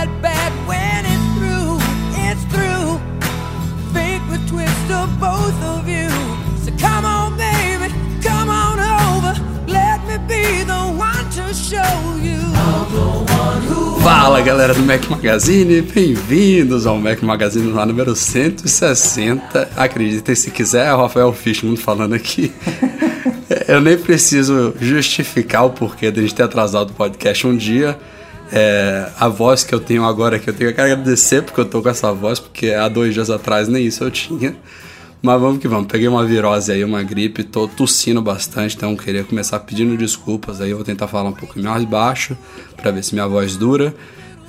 That bad when it's through. It's through. Fate would twist of both of you. So come on, baby. Come on over. Let me be the one to show you. Fala galera do Mac Magazine, bem-vindos ao Mac Magazine lá número 160. Acreditem se quiser, é o Rafael Fishman falando aqui. Eu nem preciso justificar o porquê de a gente ter atrasado o podcast um dia. É, a voz que eu tenho agora, que eu tenho que agradecer porque eu tô com essa voz, porque há dois dias atrás nem isso eu tinha. Mas vamos que vamos. Peguei uma virose aí, uma gripe, tô tossindo bastante, então queria começar pedindo desculpas aí. Eu vou tentar falar um pouco mais baixo para ver se minha voz dura.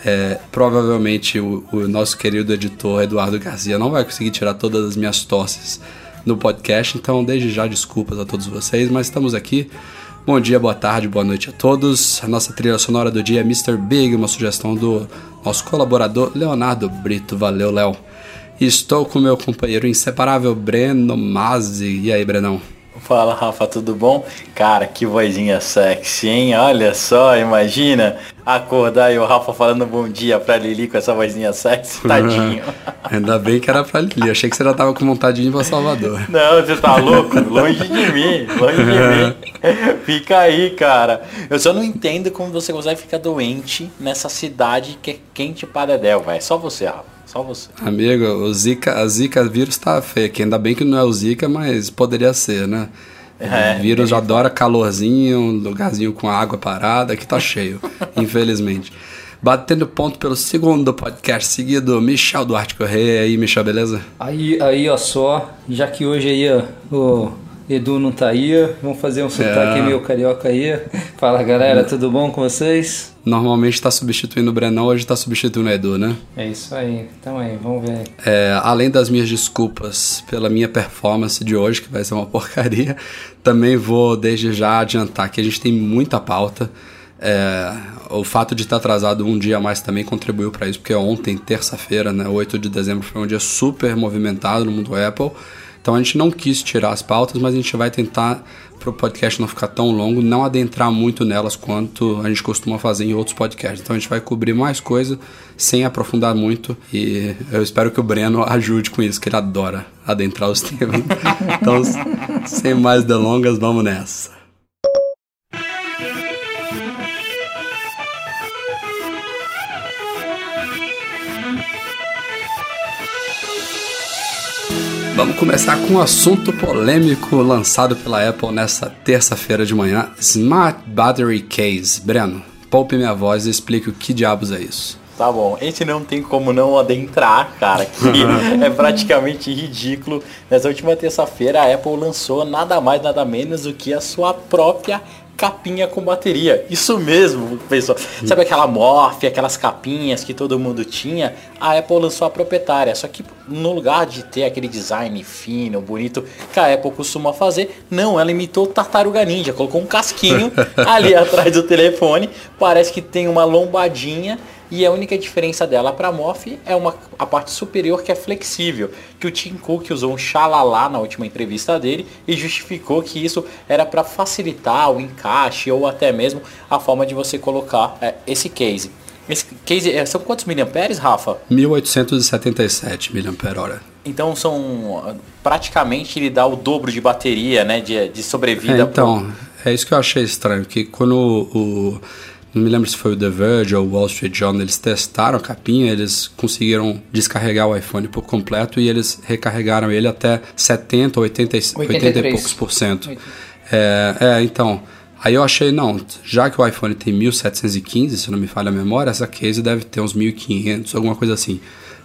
É, provavelmente o, o, nosso querido editor Eduardo Garcia não vai conseguir tirar todas as minhas tosses no podcast, então desde já desculpas a todos vocês, mas estamos aqui. Bom dia, boa tarde, boa noite a todos. A nossa trilha sonora do dia é Mr. Big, uma sugestão do nosso colaborador Leonardo Brito. Valeu, Léo. Estou com meu companheiro inseparável Breno Mazzi. E aí, Brenão? Fala, Rafa, tudo bom? Cara, que vozinha sexy, hein? Olha só, imagina acordar e o Rafa falando bom dia pra Lili com essa vozinha sexy, tadinho. Ainda bem que era pra Lili, achei que você já tava com vontade de ir pra Salvador. Não, você tá louco? Longe de mim, longe de mim. Fica aí, cara. Eu só não entendo como você consegue ficar doente nessa cidade que é quente para Dedéu, velho. Só você, Rafa. Só você. Amigo, o Zika, a Zika vírus tá feio aqui. Ainda bem que não é o Zika, mas poderia ser, né? É, o vírus é. adora calorzinho, lugarzinho com água parada, que tá cheio, infelizmente. Batendo ponto pelo segundo podcast seguido, Michel Duarte Correia. E aí, Michel, beleza? Aí, aí, ó só, já que hoje aí, ó, o Edu não tá aí, vamos fazer um sotaque é. meio carioca aí. Fala galera, tudo bom com vocês? Normalmente está substituindo o Brenão, hoje está substituindo o Edu, né? É isso aí, então aí, vamos ver. É, além das minhas desculpas pela minha performance de hoje, que vai ser uma porcaria, também vou desde já adiantar que a gente tem muita pauta. É, o fato de estar atrasado um dia a mais também contribuiu para isso, porque ontem, terça-feira, né, 8 de dezembro, foi um dia super movimentado no mundo Apple. Então a gente não quis tirar as pautas, mas a gente vai tentar, para o podcast não ficar tão longo, não adentrar muito nelas quanto a gente costuma fazer em outros podcasts. Então a gente vai cobrir mais coisa sem aprofundar muito e eu espero que o Breno ajude com isso, que ele adora adentrar os temas. então, sem mais delongas, vamos nessa. Vamos começar com um assunto polêmico lançado pela Apple nessa terça-feira de manhã: Smart Battery Case. Breno, poupe minha voz e explique o que diabos é isso. Tá bom, esse não tem como não adentrar, cara, que é praticamente ridículo. Nessa última terça-feira a Apple lançou nada mais, nada menos do que a sua própria capinha com bateria. Isso mesmo, pessoal. Sabe aquela Morphe, aquelas capinhas que todo mundo tinha? A Apple lançou a proprietária. Só que no lugar de ter aquele design fino, bonito que a Apple costuma fazer, não, ela imitou Tartaruga Ninja. Colocou um casquinho ali atrás do telefone. Parece que tem uma lombadinha e a única diferença dela para a Morphe é uma, a parte superior que é flexível, que o Tim Cook usou um xalala na última entrevista dele e justificou que isso era para facilitar o encaixe ou até mesmo a forma de você colocar é, esse case. Esse case é, são quantos miliamperes, Rafa? 1877 miliampere-hora. Então são praticamente ele dá o dobro de bateria, né, de, de sobrevida. É, então, pro... é isso que eu achei estranho, que quando o, o não me lembro se foi o The Verge ou o Wall Street Journal, eles testaram a capinha, eles conseguiram descarregar o iPhone por completo e eles recarregaram ele até 70, 80, 80 e poucos por cento. É, é, então, aí eu achei, não, já que o iPhone tem 1715, se não me falha a memória, essa case deve ter uns 1500, alguma coisa assim.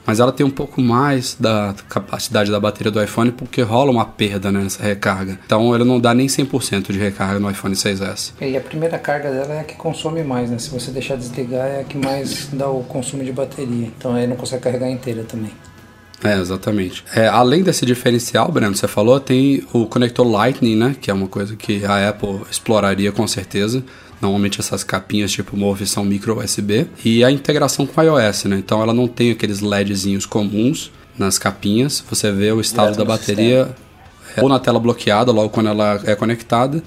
Mas ela tem um pouco mais da capacidade da bateria do iPhone porque rola uma perda né, nessa recarga. Então ele não dá nem 100% de recarga no iPhone 6S. E a primeira carga dela é a que consome mais, né? Se você deixar desligar é a que mais dá o consumo de bateria. Então aí não consegue carregar inteira também. É, exatamente. É, além desse diferencial, Breno, você falou, tem o conector Lightning, né? Que é uma coisa que a Apple exploraria com certeza. Normalmente essas capinhas tipo Move são micro USB. E a integração com iOS, né? Então ela não tem aqueles LEDzinhos comuns nas capinhas. Você vê o estado Direto da bateria é, ou na tela bloqueada, logo quando ela é conectada,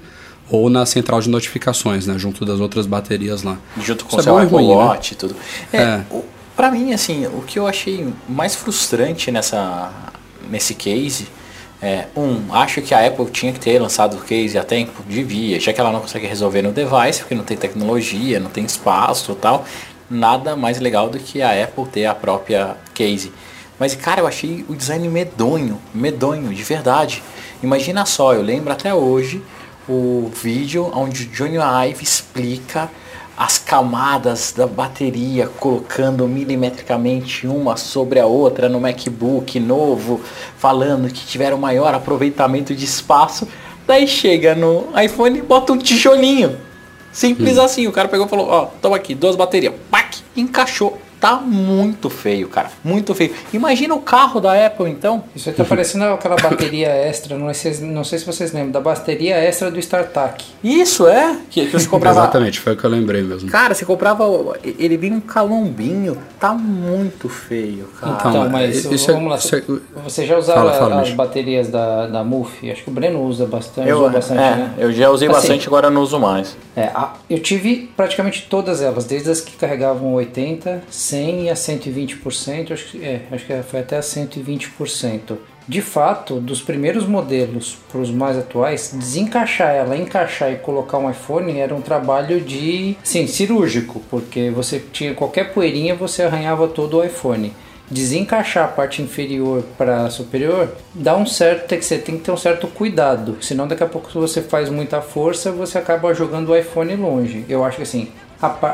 ou na central de notificações, né? Junto das outras baterias lá. Junto com Isso o é seu ruim, né? E tudo. É, É. o- Pra mim, assim, o que eu achei mais frustrante nessa, nesse case é, um, acho que a Apple tinha que ter lançado o case a tempo, devia, já que ela não consegue resolver no device, porque não tem tecnologia, não tem espaço tal, nada mais legal do que a Apple ter a própria case. Mas, cara, eu achei o design medonho, medonho, de verdade. Imagina só, eu lembro até hoje o vídeo onde o Johnny Ive explica as camadas da bateria colocando milimetricamente uma sobre a outra no MacBook novo, falando que tiveram maior aproveitamento de espaço. Daí chega no iPhone e bota um tijolinho. Simples assim, o cara pegou e falou, ó, toma aqui, duas baterias. Pac, encaixou. Tá muito feio, cara. Muito feio. Imagina o carro da Apple, então. Isso aí tá parecendo aquela bateria extra, não sei, não sei se vocês lembram, da bateria extra do StarTAC. Isso, é? Que, que você comprava... Exatamente, foi o que eu lembrei mesmo. Cara, você comprava. Ele vinha um calombinho. Tá muito feio, cara. Então, Então, mas isso é- vamos lá. isso é- Você já usava Fala, fala, as Micho. baterias da, da MUF? Acho que o Breno usa bastante. eu, bastante, é, né? eu já usei Assim, bastante, agora não uso mais. É, a- eu tive praticamente todas elas, desde as que carregavam 80, 100 e a 120%, acho que, é, acho que foi até a 120%. De fato, dos primeiros modelos para os mais atuais, desencaixar ela, encaixar e colocar um iPhone era um trabalho de, sim, cirúrgico, porque você tinha qualquer poeirinha, você arranhava todo o iPhone. Desencaixar a parte inferior para superior dá um certo, tem que você tem que ter um certo cuidado, senão daqui a pouco se você faz muita força, você acaba jogando o iPhone longe. Eu acho que assim,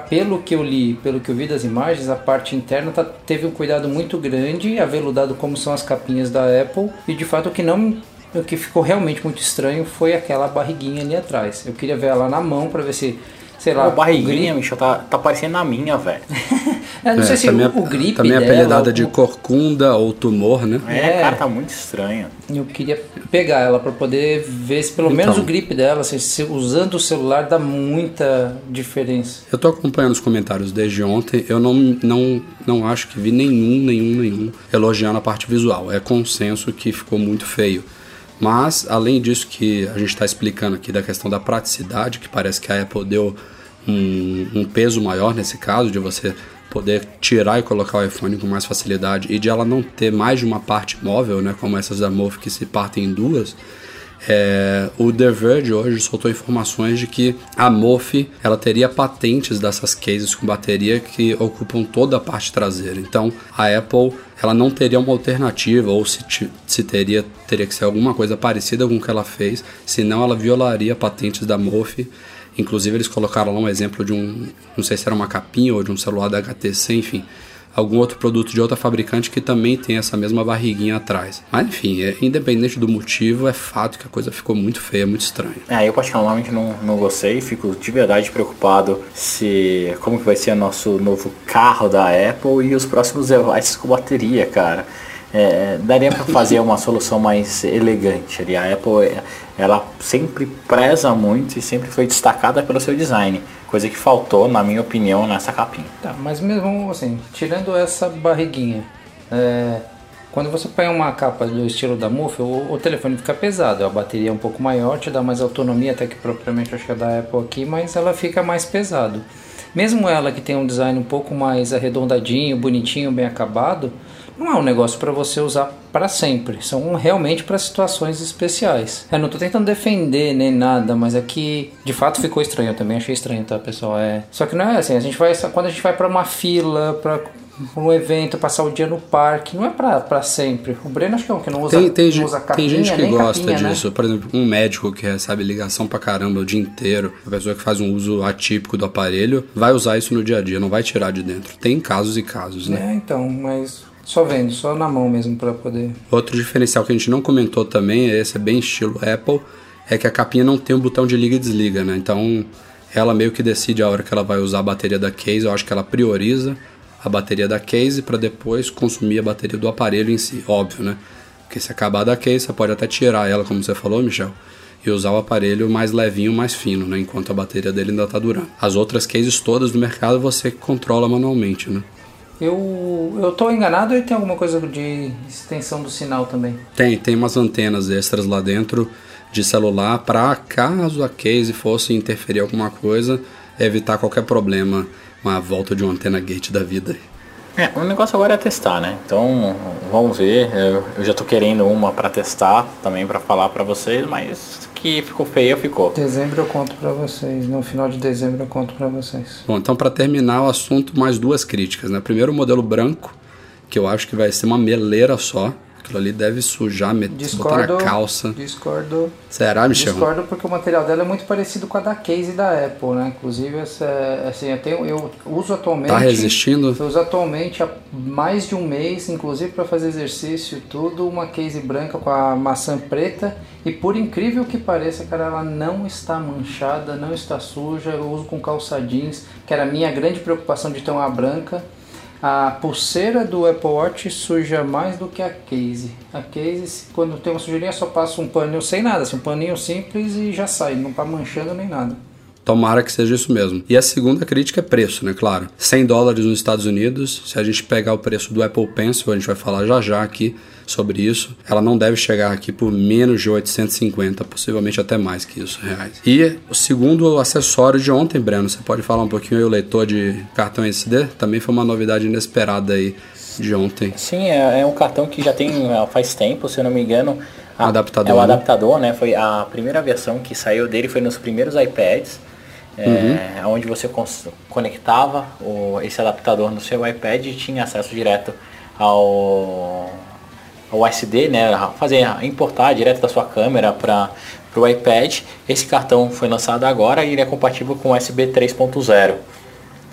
pelo que eu li, pelo que eu vi das imagens, a parte interna tá- teve um cuidado muito grande, aveludado como são as capinhas da Apple, e de fato o que não o que ficou realmente muito estranho foi aquela barriguinha ali atrás. Eu queria ver ela na mão para ver se, sei lá, a barriguinha, o grip- Michel, tá, tá parecendo na minha, velho. Eu não É, sei se também, o, o grip também é dela, apelidada de corcunda ou tumor, né? É, É. cara, tá muito estranho. Eu queria pegar ela para poder ver se pelo Então. menos o grip dela, se, se usando o celular dá muita diferença. Eu tô acompanhando os comentários desde ontem. Eu não, não, não acho que vi nenhum, nenhum, nenhum elogiando a parte visual. É consenso que ficou muito feio. Mas, além disso que a gente está explicando aqui da questão da praticidade, que parece que a Apple deu um, um peso maior nesse caso, de você poder tirar e colocar o iPhone com mais facilidade e de ela não ter mais de uma parte móvel, né, como essas da Move que se partem em duas, é, o The Verge hoje soltou informações de que a Mofi ela teria patentes dessas cases com bateria que ocupam toda a parte traseira. Então a Apple ela não teria uma alternativa ou se, se teria teria que ser alguma coisa parecida com o que ela fez, senão ela violaria patentes da Mofi. Inclusive eles colocaram lá um exemplo de um, não sei se era uma capinha ou de um celular da HTC, enfim, algum outro produto de outra fabricante que também tem essa mesma barriguinha atrás. Mas enfim, é, independente do motivo, é fato que a coisa ficou muito feia, muito estranha. É, eu particularmente não, não gostei, fico de verdade preocupado se como que vai ser nosso novo carro da Apple e os próximos devices com bateria, cara. É, daria para fazer uma solução mais elegante ali. A Apple, é, ela sempre preza muito e sempre foi destacada pelo seu design, coisa que faltou, na minha opinião, nessa capinha. Tá, mas mesmo assim, tirando essa barriguinha, é, quando você põe uma capa do estilo da Muff, o, o telefone fica pesado, a bateria é um pouco maior, te dá mais autonomia, até que propriamente acho que é da Apple aqui, mas ela fica mais pesado. Mesmo ela que tem um design um pouco mais arredondadinho, bonitinho, bem acabado, não é um negócio para você usar para sempre. São realmente para situações especiais. Eu não tô tentando defender nem nada, mas aqui de fato ficou estranho. Eu também achei estranho, tá, pessoal? É. Só que não é assim. A gente vai quando a gente vai para uma fila, para um evento, passar o dia no parque, não é pra, pra sempre. O Breno acho que é um que não usa, Tem, tem, não usa tem capinha, gente que gosta capinha, né? disso. Por exemplo, um médico que recebe ligação pra caramba o dia inteiro, a pessoa que faz um uso atípico do aparelho, vai usar isso no dia a dia, não vai tirar de dentro. Tem casos e casos, né? É, então, mas Só vendo, só na mão mesmo para poder. Outro diferencial que a gente não comentou também, esse é bem estilo Apple, é que a capinha não tem um botão de liga e desliga, né? Então ela meio que decide a hora que ela vai usar a bateria da case. Eu acho que ela prioriza a bateria da case para depois consumir a bateria do aparelho em si, óbvio, né? Porque se acabar da case, você pode até tirar ela, como você falou, Michel, e usar o aparelho mais levinho, mais fino, né? Enquanto a bateria dele ainda está durando. As outras cases todas do mercado você controla manualmente, né? Eu, eu tô enganado ou tem alguma coisa de extensão do sinal também? Tem, tem umas antenas extras lá dentro de celular para caso a case fosse interferir alguma coisa, evitar qualquer problema, uma volta de uma antena gate da vida. É, o negócio agora é testar, né? Então, vamos ver. Eu, eu já tô querendo uma para testar também para falar para vocês, mas que ficou feia, ficou. Dezembro eu conto para vocês. No final de dezembro eu conto para vocês. Bom, então para terminar o assunto, mais duas críticas, né? Primeiro o modelo branco, que eu acho que vai ser uma meleira só. Aquilo ali deve sujar, meter, discordo, botar na calça. Discordo. Será, Michel? Discordo porque o material dela é muito parecido com a da case da Apple, né? Inclusive, essa, assim, eu, tenho, eu uso atualmente... Tá resistindo? Eu uso atualmente há mais de um mês, inclusive para fazer exercício tudo, uma case branca com a maçã preta. E por incrível que pareça, cara, ela não está manchada, não está suja. Eu uso com calça jeans, que era a minha grande preocupação de ter uma branca. A pulseira do Apple Watch suja mais do que a case. A case, quando tem uma sujeirinha, só passa um paninho sem nada, assim, um paninho simples e já sai, não tá manchando nem nada. Tomara que seja isso mesmo. E a segunda crítica é preço, né? Claro. 100 dólares nos Estados Unidos. Se a gente pegar o preço do Apple Pencil, a gente vai falar já já aqui sobre isso. Ela não deve chegar aqui por menos de 850, possivelmente até mais que isso, reais. E o segundo acessório de ontem, Breno, você pode falar um pouquinho aí, o leitor de cartão SD? Também foi uma novidade inesperada aí de ontem. Sim, é, é um cartão que já tem faz tempo, se eu não me engano. A, adaptador. É o adaptador, né? Foi a primeira versão que saiu dele foi nos primeiros iPads é, uhum. onde você conectava o, esse adaptador no seu iPad e tinha acesso direto ao, ao SD, né, fazer importar direto da sua câmera para o iPad. Esse cartão foi lançado agora e ele é compatível com USB 3.0.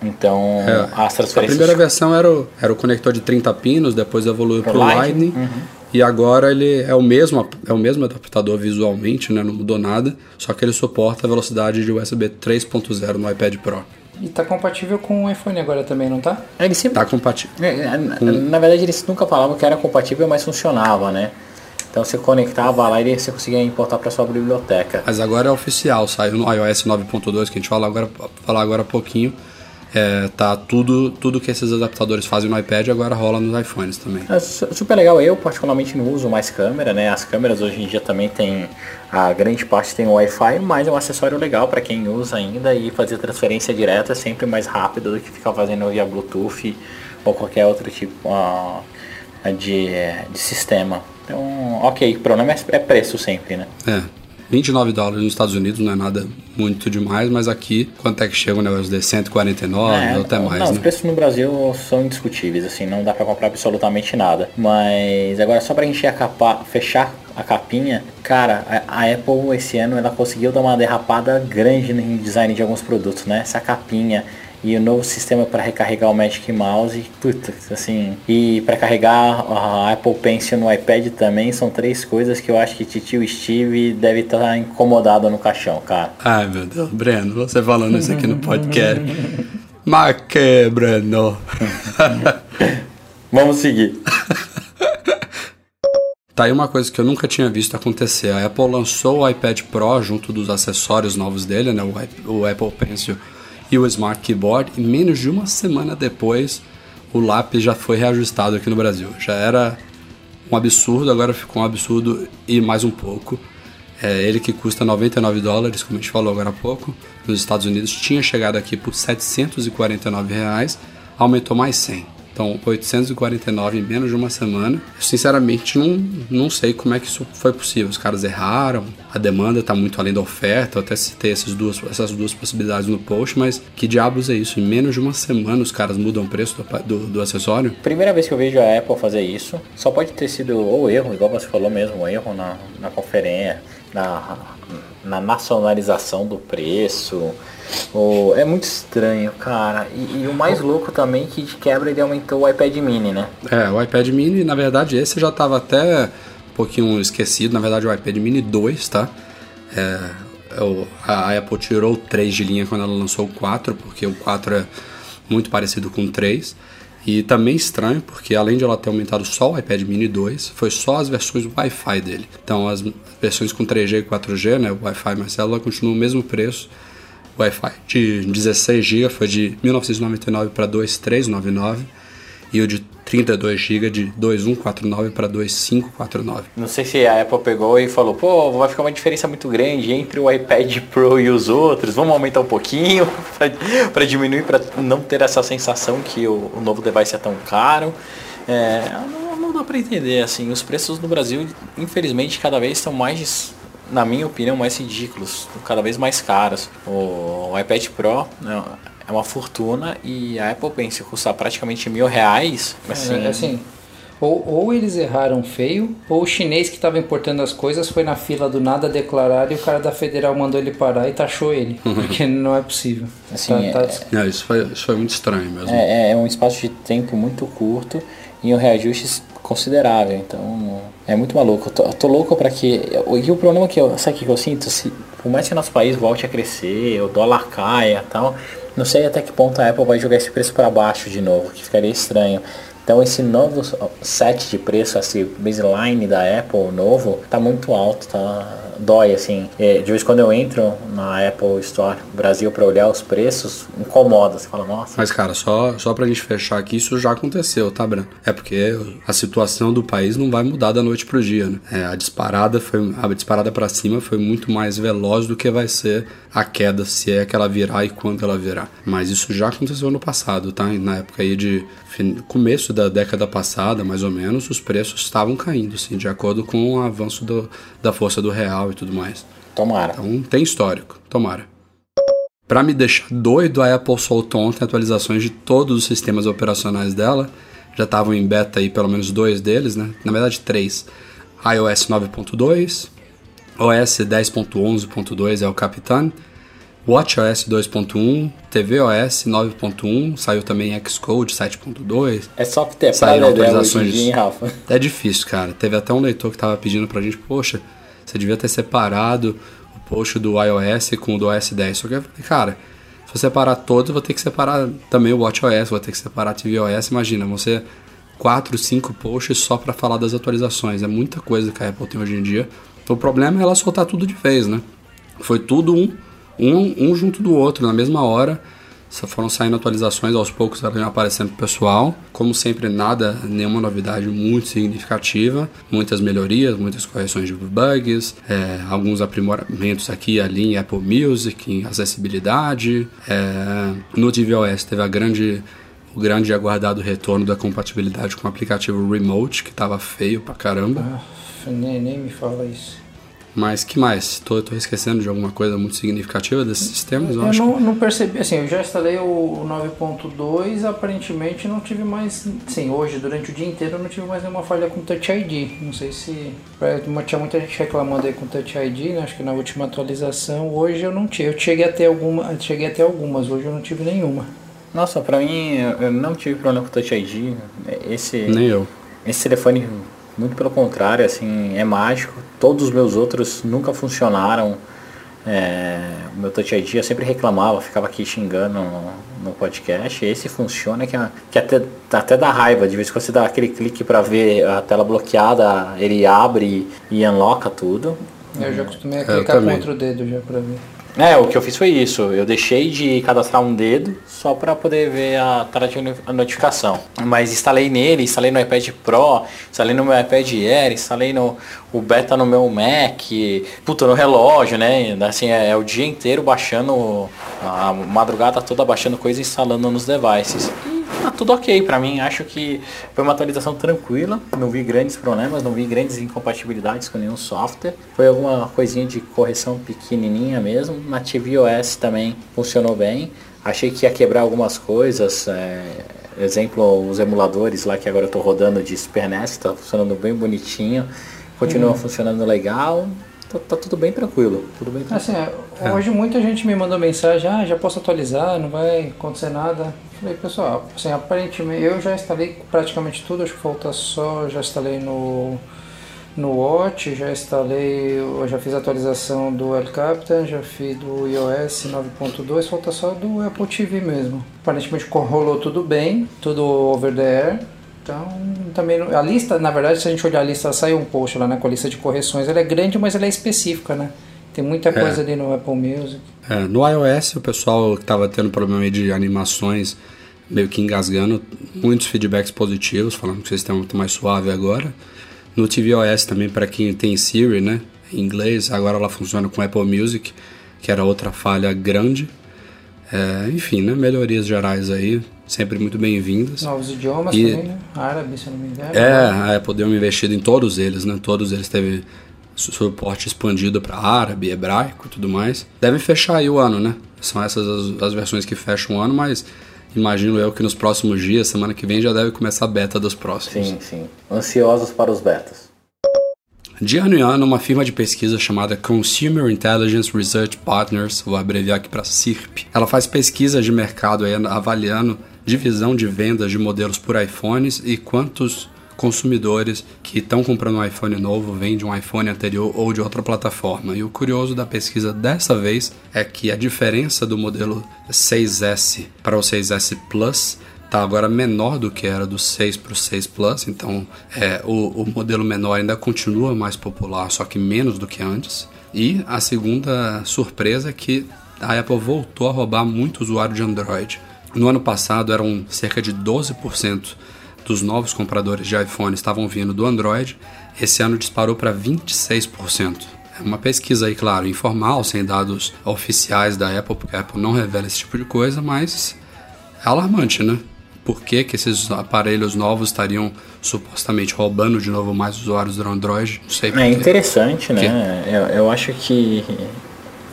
Então, é, as transferências... A primeira versão era o, era o conector de 30 pinos, depois evoluiu para o Lightning. Lightning uhum. E agora ele é o mesmo, é o mesmo adaptador visualmente, né? Não mudou nada, só que ele suporta a velocidade de USB 3.0 no iPad Pro. E tá compatível com o iPhone agora também, não tá? Ele sempre... Tá compatível. É, é com... Na verdade eles nunca falavam que era compatível, mas funcionava, né? Então você conectava lá e você conseguia importar para sua biblioteca. Mas agora é oficial, saiu no iOS 9.2 que a gente fala agora, falar agora há pouquinho é, tá tudo, tudo que esses adaptadores fazem no iPad agora rola nos iPhones também. É super legal. Eu particularmente não uso mais câmera, né? As câmeras hoje em dia também tem a grande parte tem o Wi-Fi, mas é um acessório legal para quem usa ainda e fazer transferência direta é sempre mais rápido do que ficar fazendo via Bluetooth ou qualquer outro tipo uh, de, de sistema. Então, ok, o problema é, é preço sempre, né? É. 29 dólares nos Estados Unidos não é nada muito demais, mas aqui, quanto é que chega um negócio de 149 é, ou até mais, Não, né? os preços no Brasil são indiscutíveis, assim, não dá para comprar absolutamente nada. Mas agora só pra encher a capa, fechar a capinha, cara, a, Apple esse ano ela conseguiu dar uma derrapada grande em design de alguns produtos, né? Essa capinha, e o novo sistema para recarregar o Magic Mouse, puta, assim, e para carregar a Apple Pencil no iPad também são três coisas que eu acho que tio Steve deve estar tá incomodado no caixão, cara. Ai meu Deus, Breno, você falando isso aqui no podcast. Mas que, Breno? Vamos seguir. Tá aí uma coisa que eu nunca tinha visto acontecer. A Apple lançou o iPad Pro junto dos acessórios novos dele, né? O, Apple Pencil e o Smart Keyboard, e menos de uma semana depois o lápis já foi reajustado aqui no Brasil. Já era um absurdo, agora ficou um absurdo e mais um pouco. É, ele que custa 99 dólares, como a gente falou agora há pouco, nos Estados Unidos, tinha chegado aqui por 749 reais, aumentou mais 100. Então, 849 em menos de uma semana. Sinceramente, não, não sei como é que isso foi possível. Os caras erraram, a demanda está muito além da oferta. Eu até citei essas duas, essas duas possibilidades no post, mas que diabos é isso? Em menos de uma semana os caras mudam o preço do, do, do acessório? Primeira vez que eu vejo a Apple fazer isso, só pode ter sido ou erro, igual você falou mesmo, erro na, na conferência, na na nacionalização do preço. Ou, é muito estranho, cara. E, e o mais louco também é que de quebra ele aumentou o iPad mini, né? É, o iPad mini, na verdade, esse já estava até um pouquinho esquecido. Na verdade, o iPad mini 2, tá? É, é a Apple tirou o 3 de linha quando ela lançou o 4, porque o 4 é muito parecido com o 3. E também estranho, porque além de ela ter aumentado só o iPad mini 2, foi só as versões Wi-Fi dele. Então as versões com 3G e 4G, né, Wi-Fi mais célula, continuam o mesmo preço. Wi-Fi de 16 GB foi de 1999 para 2399 e o de 32 GB de 2149 para 2549. Não sei se a Apple pegou e falou, pô, vai ficar uma diferença muito grande entre o iPad Pro e os outros, vamos aumentar um pouquinho para diminuir, para não ter essa sensação que o, o novo device é tão caro. É, não, não dá para entender, assim, os preços no Brasil, infelizmente, cada vez estão mais na minha opinião, mais ridículos, cada vez mais caros. O, iPad Pro é uma fortuna e a Apple pensa custar praticamente mil reais. Assim, é, assim ou, ou eles erraram feio, ou o chinês que estava importando as coisas foi na fila do nada declarar e o cara da federal mandou ele parar e taxou ele. Porque não é possível. Assim, tá, tá... É, isso, foi, isso foi muito estranho mesmo. É, é um espaço de tempo muito curto e um reajuste considerável. Então é muito maluco. Eu tô, eu tô louco para que. E o problema que eu. Sabe o que eu sinto? Se, por mais que nosso país volte a crescer, o dólar caia tal, não sei até que ponto a Apple vai jogar esse preço para baixo de novo, que ficaria estranho. Então esse novo set de preço, esse baseline da Apple novo, tá muito alto, tá? Dói, assim. É, de vez quando eu entro na Apple Store Brasil para olhar os preços, incomoda. Você fala, nossa. Mas, cara, só, só pra gente fechar aqui, isso já aconteceu, tá, Breno? É porque a situação do país não vai mudar da noite pro dia, né? É, a disparada foi. A disparada para cima foi muito mais veloz do que vai ser a queda, se é que ela virar e quando ela virar. Mas isso já aconteceu no passado, tá? Na época aí de começo da década passada, mais ou menos, os preços estavam caindo, assim, de acordo com o avanço do, da força do real e tudo mais. Tomara. Então tem histórico, tomara. Para me deixar doido, a Apple soltou ontem atualizações de todos os sistemas operacionais dela. Já estavam em beta aí, pelo menos dois deles, né? Na verdade, três. iOS 9.2, OS 10.11.2 é o Capitão, WatchOS 2.1, tvOS 9.1, saiu também Xcode 7.2. É só que ter saíram atualizações. Dia, Rafa? É difícil, cara. Teve até um leitor que tava pedindo pra gente, poxa, você devia ter separado o post do iOS com o do OS 10. Só que eu falei, cara, se eu separar todos, eu vou ter que separar também o WatchOS, vou ter que separar a tvOS. Imagina, ser 4, 5 posts só para falar das atualizações. É muita coisa que a Apple tem hoje em dia. Então, o problema é ela soltar tudo de vez, né? Foi tudo um um, um junto do outro, na mesma hora. Só foram saindo atualizações, aos poucos elas iam aparecendo pro pessoal. Como sempre, nada, nenhuma novidade muito significativa. Muitas melhorias, muitas correções de bugs, é, alguns aprimoramentos aqui e ali em Apple Music, em acessibilidade. É, no tvOS teve a grande o grande e aguardado retorno da compatibilidade com o aplicativo Remote, que estava feio pra caramba. Ah, nem, nem me fala isso. Mas que mais? Tô, tô esquecendo de alguma coisa muito significativa desses sistemas? Eu, eu não, não, percebi, assim, eu já instalei o 9.2, aparentemente não tive mais, sim, hoje, durante o dia inteiro, eu não tive mais nenhuma falha com Touch ID. Não sei se, tinha muita gente reclamando aí com Touch ID, né? acho que na última atualização, hoje eu não tive, eu cheguei até, alguma, cheguei até algumas, hoje eu não tive nenhuma. Nossa, pra mim, eu não tive problema com Touch ID, esse... Nem eu. Esse telefone muito pelo contrário, assim, é mágico. Todos os meus outros nunca funcionaram. É, o meu Touch ID eu sempre reclamava, ficava aqui xingando no, no podcast. Esse funciona que, é, que até, até dá raiva. De vez em quando você dá aquele clique para ver a tela bloqueada, ele abre e unlocka tudo. Eu já costumei é, clicar contra o dedo já para ver. É, o que eu fiz foi isso. Eu deixei de cadastrar um dedo só para poder ver a tela de notificação. Mas instalei nele, instalei no iPad Pro, instalei no meu iPad Air, instalei no o beta no meu Mac, puta, no relógio, né? Assim, é, é o dia inteiro baixando, a madrugada toda baixando coisa e instalando nos devices. Tá tudo ok para mim. Acho que foi uma atualização tranquila. Não vi grandes problemas, não vi grandes incompatibilidades com nenhum software. Foi alguma coisinha de correção pequenininha mesmo. Na tvOS também funcionou bem. Achei que ia quebrar algumas coisas. É, exemplo, os emuladores lá que agora eu tô rodando de Super NES, tá funcionando bem bonitinho. Continua hum. funcionando legal. tá, tá tudo bem tranquilo. Tudo bem tranquilo. Assim, hoje muita gente me mandou mensagem, ah, já posso atualizar, não vai acontecer nada. Falei, pessoal, assim, aparentemente eu já instalei praticamente tudo, acho que falta só, já instalei no, no Watch, já instalei, já fiz a atualização do El Capitan, já fiz do iOS 9.2, falta só do Apple TV mesmo. Aparentemente rolou tudo bem, tudo over the air. Então, também a lista, na verdade, se a gente olhar a lista, saiu um post lá, né, com a lista de correções. Ela é grande, mas ela é específica, né? Tem muita coisa ali no Apple Music. É, no iOS, o pessoal que estava tendo problema de animações meio que engasgando, muitos feedbacks positivos, falando que o sistema é muito mais suave agora. No tvOS também, para quem tem Siri, né, em inglês, agora ela funciona com Apple Music, que era outra falha grande. É, enfim, né, melhorias gerais aí, sempre muito bem-vindas. Novos idiomas E- também, né? Árabe, se não me engano. É, a Apple deu uma investida em todos eles, né? Todos eles teve su- suporte expandido para árabe, hebraico e tudo mais. Deve fechar aí o ano, né? São essas as, as versões que fecham o ano, mas imagino eu que nos próximos dias, semana que vem, já deve começar a beta dos próximos. Sim, sim. Ansiosos para os betas. De ano em ano, uma firma de pesquisa chamada Consumer Intelligence Research Partners, vou abreviar aqui para CIRP, ela faz pesquisa de mercado aí, avaliando divisão de vendas de modelos por iPhones e quantos consumidores que estão comprando um iPhone novo vêm de um iPhone anterior ou de outra plataforma. E o curioso da pesquisa dessa vez é que a diferença do modelo 6S para o 6S Plus tá agora menor do que era do 6 para o 6 Plus, então é, o, o modelo menor ainda continua mais popular, só que menos do que antes. E a segunda surpresa é que a Apple voltou a roubar muito usuário de Android. No ano passado eram cerca de 12% dos novos compradores de iPhone estavam vindo do Android, esse ano disparou para 26%. É uma pesquisa aí, claro, informal, sem dados oficiais da Apple, porque a Apple não revela esse tipo de coisa, mas é alarmante, né? Por que, que esses aparelhos novos estariam supostamente roubando de novo mais usuários do Android? Não sei É interessante, né? Eu, eu acho que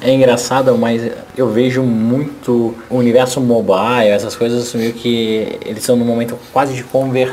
é engraçado, mas eu vejo muito o universo mobile, essas coisas meio que eles são no momento quase de, conver,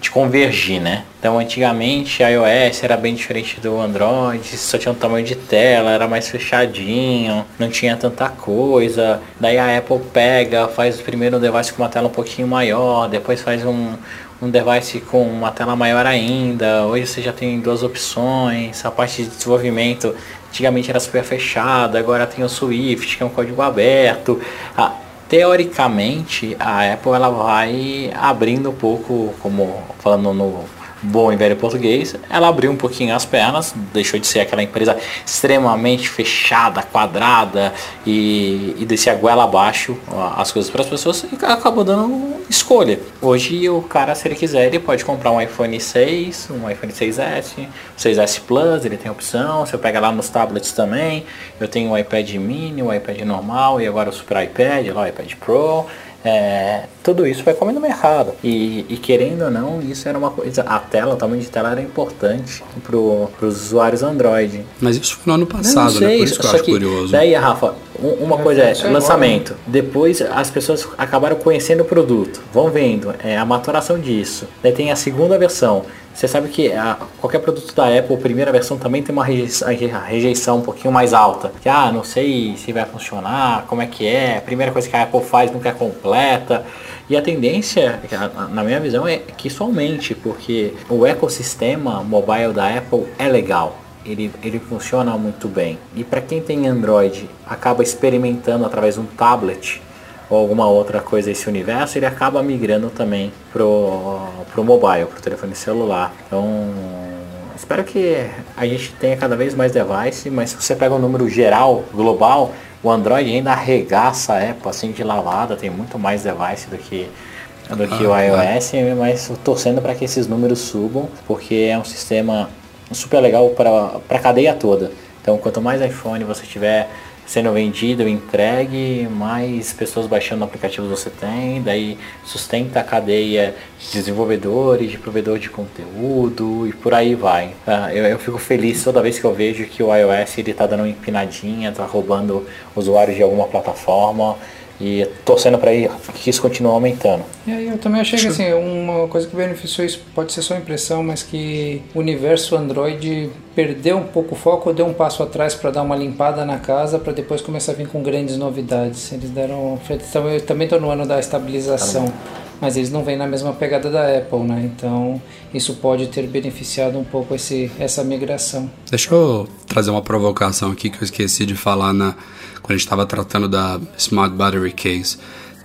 de convergir, né? Então antigamente a iOS era bem diferente do Android, só tinha um tamanho de tela, era mais fechadinho, não tinha tanta coisa. Daí a Apple pega, faz primeiro um device com uma tela um pouquinho maior, depois faz um, um device com uma tela maior ainda. Hoje você já tem duas opções. A parte de desenvolvimento antigamente era super fechada, agora tem o Swift, que é um código aberto. Ah, teoricamente, a Apple ela vai abrindo um pouco, como falando no bom e velho português, ela abriu um pouquinho as pernas, deixou de ser aquela empresa extremamente fechada, quadrada e, e descer a goela abaixo as coisas para as pessoas e acabou dando escolha. Hoje o cara, se ele quiser, ele pode comprar um iPhone 6, um iPhone 6S, 6S Plus, ele tem opção, você pega lá nos tablets também, eu tenho o iPad mini, o iPad normal e agora o Super iPad, lá o iPad Pro, é, tudo isso vai comer no mercado. E, e querendo ou não, isso era uma coisa. A tela, o tamanho de tela era importante para os usuários Android. Mas isso foi no ano Não, passado, né? sei, Por isso que eu acho curioso. Daí, Rafa, uma coisa é lançamento. Depois as pessoas acabaram conhecendo o produto, vão vendo é, a maturação disso. Daí tem a segunda versão. Você sabe que a- qualquer produto da Apple, primeira versão também tem uma rejeição um pouquinho mais alta. Que, ah, não sei se vai funcionar, como é que é. A primeira coisa que a Apple faz nunca é completa. E a tendência, na minha visão, é que isso aumente, porque o ecossistema mobile da Apple é legal ele, ele funciona muito bem. E para quem tem Android, acaba experimentando através de um tablet ou alguma outra coisa esse universo, ele acaba migrando também pro, pro mobile, pro telefone celular. Então, espero que a gente tenha cada vez mais device, mas se você pega o número geral, global, o Android ainda arregaça a Apple assim de lavada, tem muito mais device do que do que o iOS, mas eu torcendo para que esses números subam, porque é um sistema super legal para a cadeia toda. Então, quanto mais iPhone você tiver sendo vendido, entregue, mais pessoas baixando aplicativos você tem, daí sustenta a cadeia de desenvolvedores, de provedor de conteúdo e por aí vai. Ah, Eu, eu fico feliz toda vez que eu vejo que o iOS ele tá dando uma empinadinha, tá roubando usuários de alguma plataforma. E torcendo para que isso continue aumentando. E aí eu também achei que assim, uma coisa que beneficiou isso pode ser só impressão, mas que o universo Android perdeu um pouco o foco, deu um passo atrás para dar uma limpada na casa, para depois começar a vir com grandes novidades. Eles deram, também estou no ano da estabilização. Tá mas eles não vêm na mesma pegada da Apple, né? Então isso pode ter beneficiado um pouco esse, essa migração. Deixa eu trazer uma provocação aqui que eu esqueci de falar na, quando a gente estava tratando da Smart Battery Case.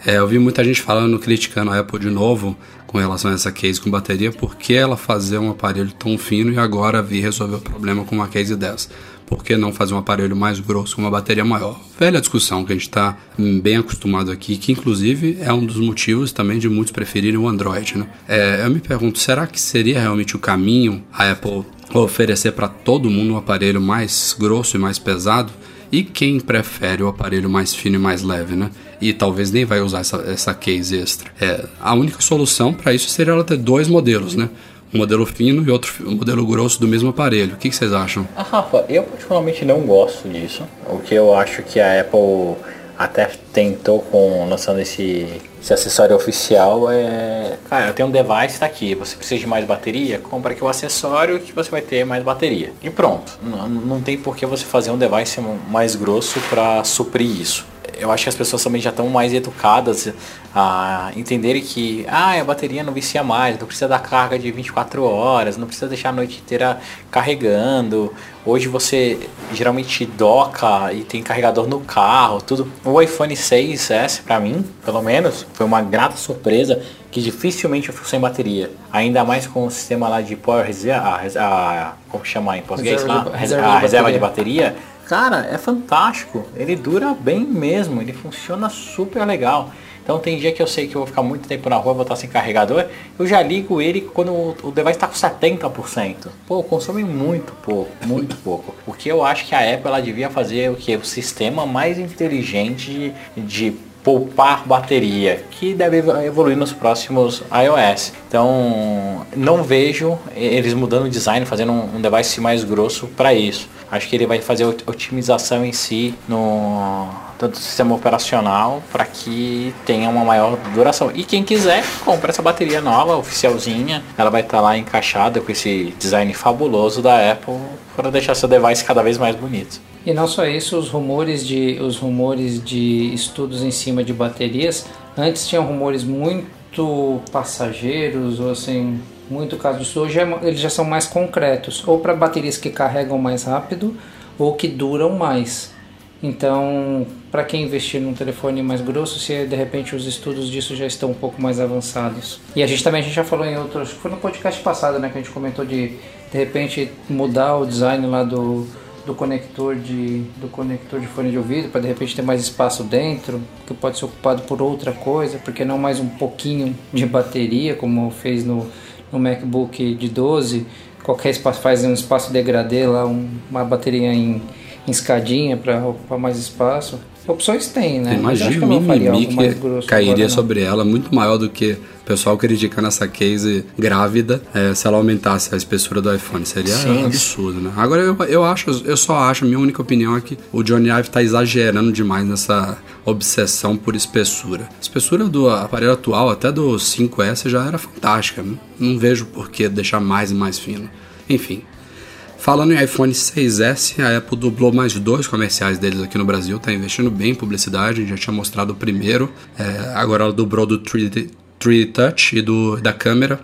É, eu vi muita gente falando, criticando a Apple de novo com relação a essa case com bateria, porque ela fazer um aparelho tão fino e agora vir resolver o problema com uma case dessa por que não fazer um aparelho mais grosso com uma bateria maior? Velha discussão que a gente está bem acostumado aqui, que inclusive é um dos motivos também de muitos preferirem o Android. Né? É, eu me pergunto, será que seria realmente o caminho a Apple oferecer para todo mundo um aparelho mais grosso e mais pesado? E quem prefere o aparelho mais fino e mais leve, né? E talvez nem vai usar essa, essa case extra. É, a única solução para isso seria ela ter dois modelos, né? um modelo fino e outro um modelo grosso do mesmo aparelho. O que, que vocês acham? Ah, Rafa, eu particularmente não gosto disso. O que eu acho que a Apple até tentou com lançando esse, esse acessório oficial é. Cara, tem um device tá aqui. Você precisa de mais bateria? Compra aqui o acessório que você vai ter mais bateria. E pronto. Não, não tem por que você fazer um device mais grosso para suprir isso eu acho que as pessoas também já estão mais educadas a entenderem que ah, a bateria não vicia mais, não precisa dar carga de 24 horas, não precisa deixar a noite inteira carregando. Hoje você geralmente doca e tem carregador no carro, tudo. O iPhone 6S para mim, pelo menos, foi uma grata surpresa que dificilmente eu fico sem bateria. Ainda mais com o sistema lá de power reserve, a, a, como chamar em português reserva lá, de, reserva a de reserva de bateria Cara, é fantástico. Ele dura bem mesmo, ele funciona super legal. Então tem dia que eu sei que eu vou ficar muito tempo na rua, vou estar sem carregador, eu já ligo ele quando o device está com 70%. Pô, consome muito pouco, muito pouco. Porque eu acho que a Apple ela devia fazer o que? O sistema mais inteligente de poupar bateria, que deve evoluir nos próximos iOS. Então, não vejo eles mudando o design, fazendo um, device mais grosso para isso. Acho que ele vai fazer otimização em si no tanto sistema operacional para que tenha uma maior duração. E quem quiser, compra essa bateria nova, oficialzinha. Ela vai estar tá lá encaixada com esse design fabuloso da Apple para deixar seu device cada vez mais bonito. E não só isso, os rumores de, os rumores de estudos em cima de baterias, antes tinham rumores muito passageiros, ou assim, muito caso disso. Hoje é, eles já são mais concretos, ou para baterias que carregam mais rápido, ou que duram mais. Então, para quem investir num telefone mais grosso, se de repente os estudos disso já estão um pouco mais avançados. E a gente também a gente já falou em outros, foi no podcast passado, né, que a gente comentou de de repente mudar o design lá do do conector de, do conector de fone de ouvido para de repente ter mais espaço dentro, que pode ser ocupado por outra coisa, porque não mais um pouquinho de bateria, como fez no, no MacBook de 12, qualquer espaço faz um espaço degradê lá, um, uma bateria em, em escadinha para ocupar mais espaço. Opções tem, né? Imagina o mimimi que cairia agora, sobre ela, muito maior do que o pessoal criticando essa case grávida é, se ela aumentasse a espessura do iPhone. Seria Sim. absurdo, né? Agora, eu, eu acho, eu só acho, minha única opinião é que o Johnny Ive está exagerando demais nessa obsessão por espessura. A espessura do aparelho atual, até do 5S, já era fantástica. Não, não vejo por que deixar mais e mais fino. Enfim, Falando em iPhone 6S, a Apple dublou mais dois comerciais deles aqui no Brasil, está investindo bem em publicidade, já tinha mostrado o primeiro, é, agora ela dobrou do 3D, 3D Touch e do, da câmera,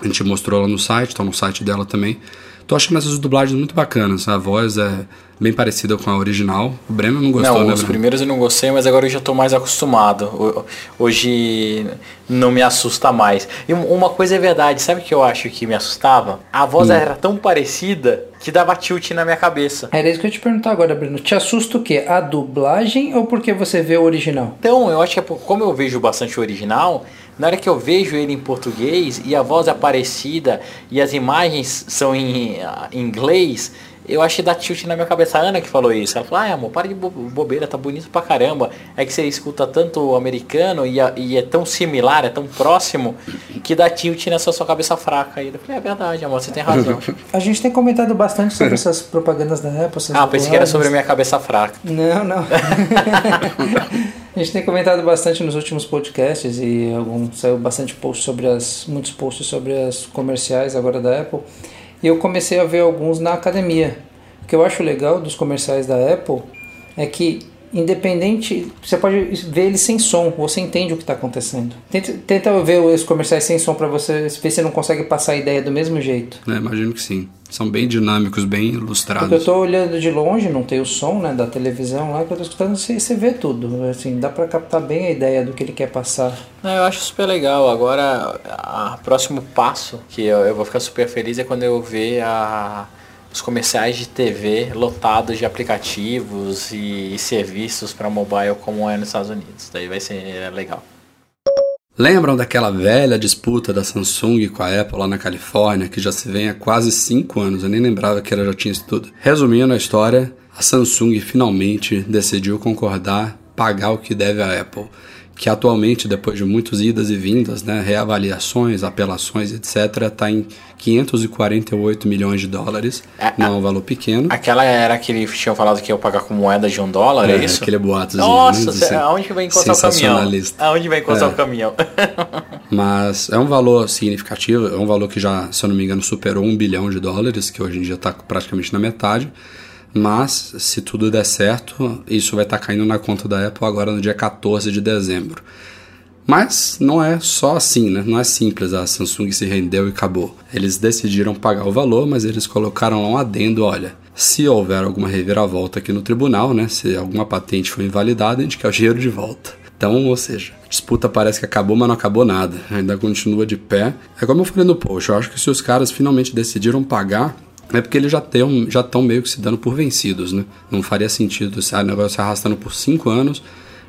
a gente mostrou lá no site, está no site dela também. Tô achando essas dublagens muito bacanas. A voz é bem parecida com a original. O Breno não gostou, não, né? Os primeiros eu não gostei, mas agora eu já tô mais acostumado. Hoje não me assusta mais. E uma coisa é verdade, sabe o que eu acho que me assustava? A voz hum. era tão parecida que dava tilt na minha cabeça. Era isso que eu ia te perguntar agora, Breno. Te assusta o quê? A dublagem ou porque você vê o original? Então, eu acho que é como eu vejo bastante o original, na hora que eu vejo ele em português e a voz é parecida e as imagens são em, em inglês, eu acho que dá tilt na minha cabeça. A Ana que falou isso. Ela falou, ah, amor, para de bobeira, tá bonito pra caramba. É que você escuta tanto o americano e, a, e é tão similar, é tão próximo, que dá tilt nessa sua cabeça fraca. E eu falei, é verdade, amor, você tem razão. a gente tem comentado bastante sobre essas propagandas da Apple. Ah, pensei que era sobre a minha cabeça fraca. Não, não. A gente tem comentado bastante nos últimos podcasts e algum, saiu bastante post sobre as, muitos posts sobre as comerciais agora da Apple. E eu comecei a ver alguns na academia. O que eu acho legal dos comerciais da Apple é que independente, você pode ver ele sem som, você entende o que está acontecendo. Tenta, tenta ver os comerciais sem som para você ver se você não consegue passar a ideia do mesmo jeito. É, imagino que sim. São bem dinâmicos, bem ilustrados. Porque eu estou olhando de longe, não tem o som né, da televisão lá, que eu estou escutando, você, você vê tudo. Assim, dá para captar bem a ideia do que ele quer passar. eu acho super legal. Agora, o próximo passo que eu, eu vou ficar super feliz é quando eu ver a os comerciais de TV lotados de aplicativos e, e serviços para mobile como é nos Estados Unidos. Daí vai ser legal. Lembram daquela velha disputa da Samsung com a Apple lá na Califórnia, que já se vem há quase 5 anos? Eu nem lembrava que ela já tinha isso tudo. Resumindo a história, a Samsung finalmente decidiu concordar pagar o que deve à Apple que atualmente, depois de muitas idas e vindas, né, reavaliações, apelações, etc., está em 548 milhões de dólares. É, não é um valor pequeno. Aquela era que eles tinham falado que ia pagar com moeda de um dólar, é, é isso? aquele boato. Nossa, né, aonde vai encostar o caminhão? Aonde vai encostar é. o caminhão? Mas é um valor significativo, é um valor que já, se eu não me engano, superou um bilhão de dólares, que hoje em dia está praticamente na metade. Mas, se tudo der certo, isso vai estar tá caindo na conta da Apple agora no dia 14 de dezembro. Mas não é só assim, né? Não é simples, a Samsung se rendeu e acabou. Eles decidiram pagar o valor, mas eles colocaram lá um adendo, olha, se houver alguma reviravolta aqui no tribunal, né? Se alguma patente for invalidada, a gente quer o dinheiro de volta. Então, ou seja, a disputa parece que acabou, mas não acabou nada. Ainda continua de pé. É como eu falei no post, eu acho que se os caras finalmente decidiram pagar, é porque eles já estão já meio que se dando por vencidos, né? Não faria sentido esse negócio se arrastando por cinco anos,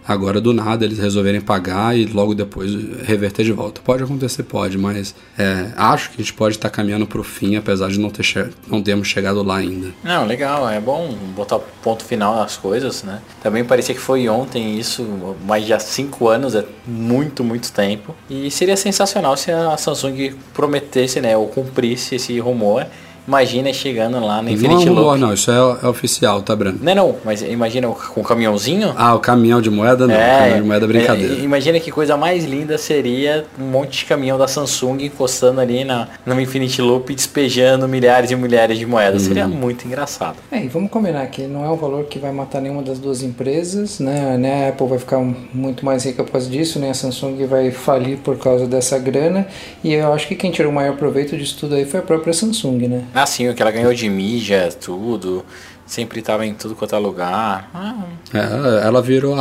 agora do nada eles resolverem pagar e logo depois reverter de volta. Pode acontecer, pode, mas é, acho que a gente pode estar caminhando para o fim, apesar de não, ter não termos chegado lá ainda. Não, legal, é bom botar ponto final nas coisas, né? Também parecia que foi ontem isso, mas já cinco anos é muito, muito tempo. E seria sensacional se a Samsung prometesse, né, ou cumprisse esse rumor Imagina chegando lá no Infinity não, Loop. Não, isso é, é, oficial, tá, Brando? Não, não, mas imagina com o caminhãozinho. Ah, o caminhão de moeda não, é, caminhão de moeda é brincadeira. É, imagina que coisa mais linda seria um monte de caminhão da Samsung encostando ali na, no Infinity Loop e despejando milhares e milhares de moedas. Seria uhum. muito engraçado. É, e vamos combinar que não é um valor que vai matar nenhuma das duas empresas, né? né? A Apple vai ficar muito mais rica por causa disso, né? A Samsung vai falir por causa dessa grana. E eu acho que quem tirou o maior proveito disso tudo aí foi a própria Samsung, né? Ah, sim, o que ela ganhou de mídia, tudo. Sempre estava em tudo quanto é lugar. Ah. É, ela virou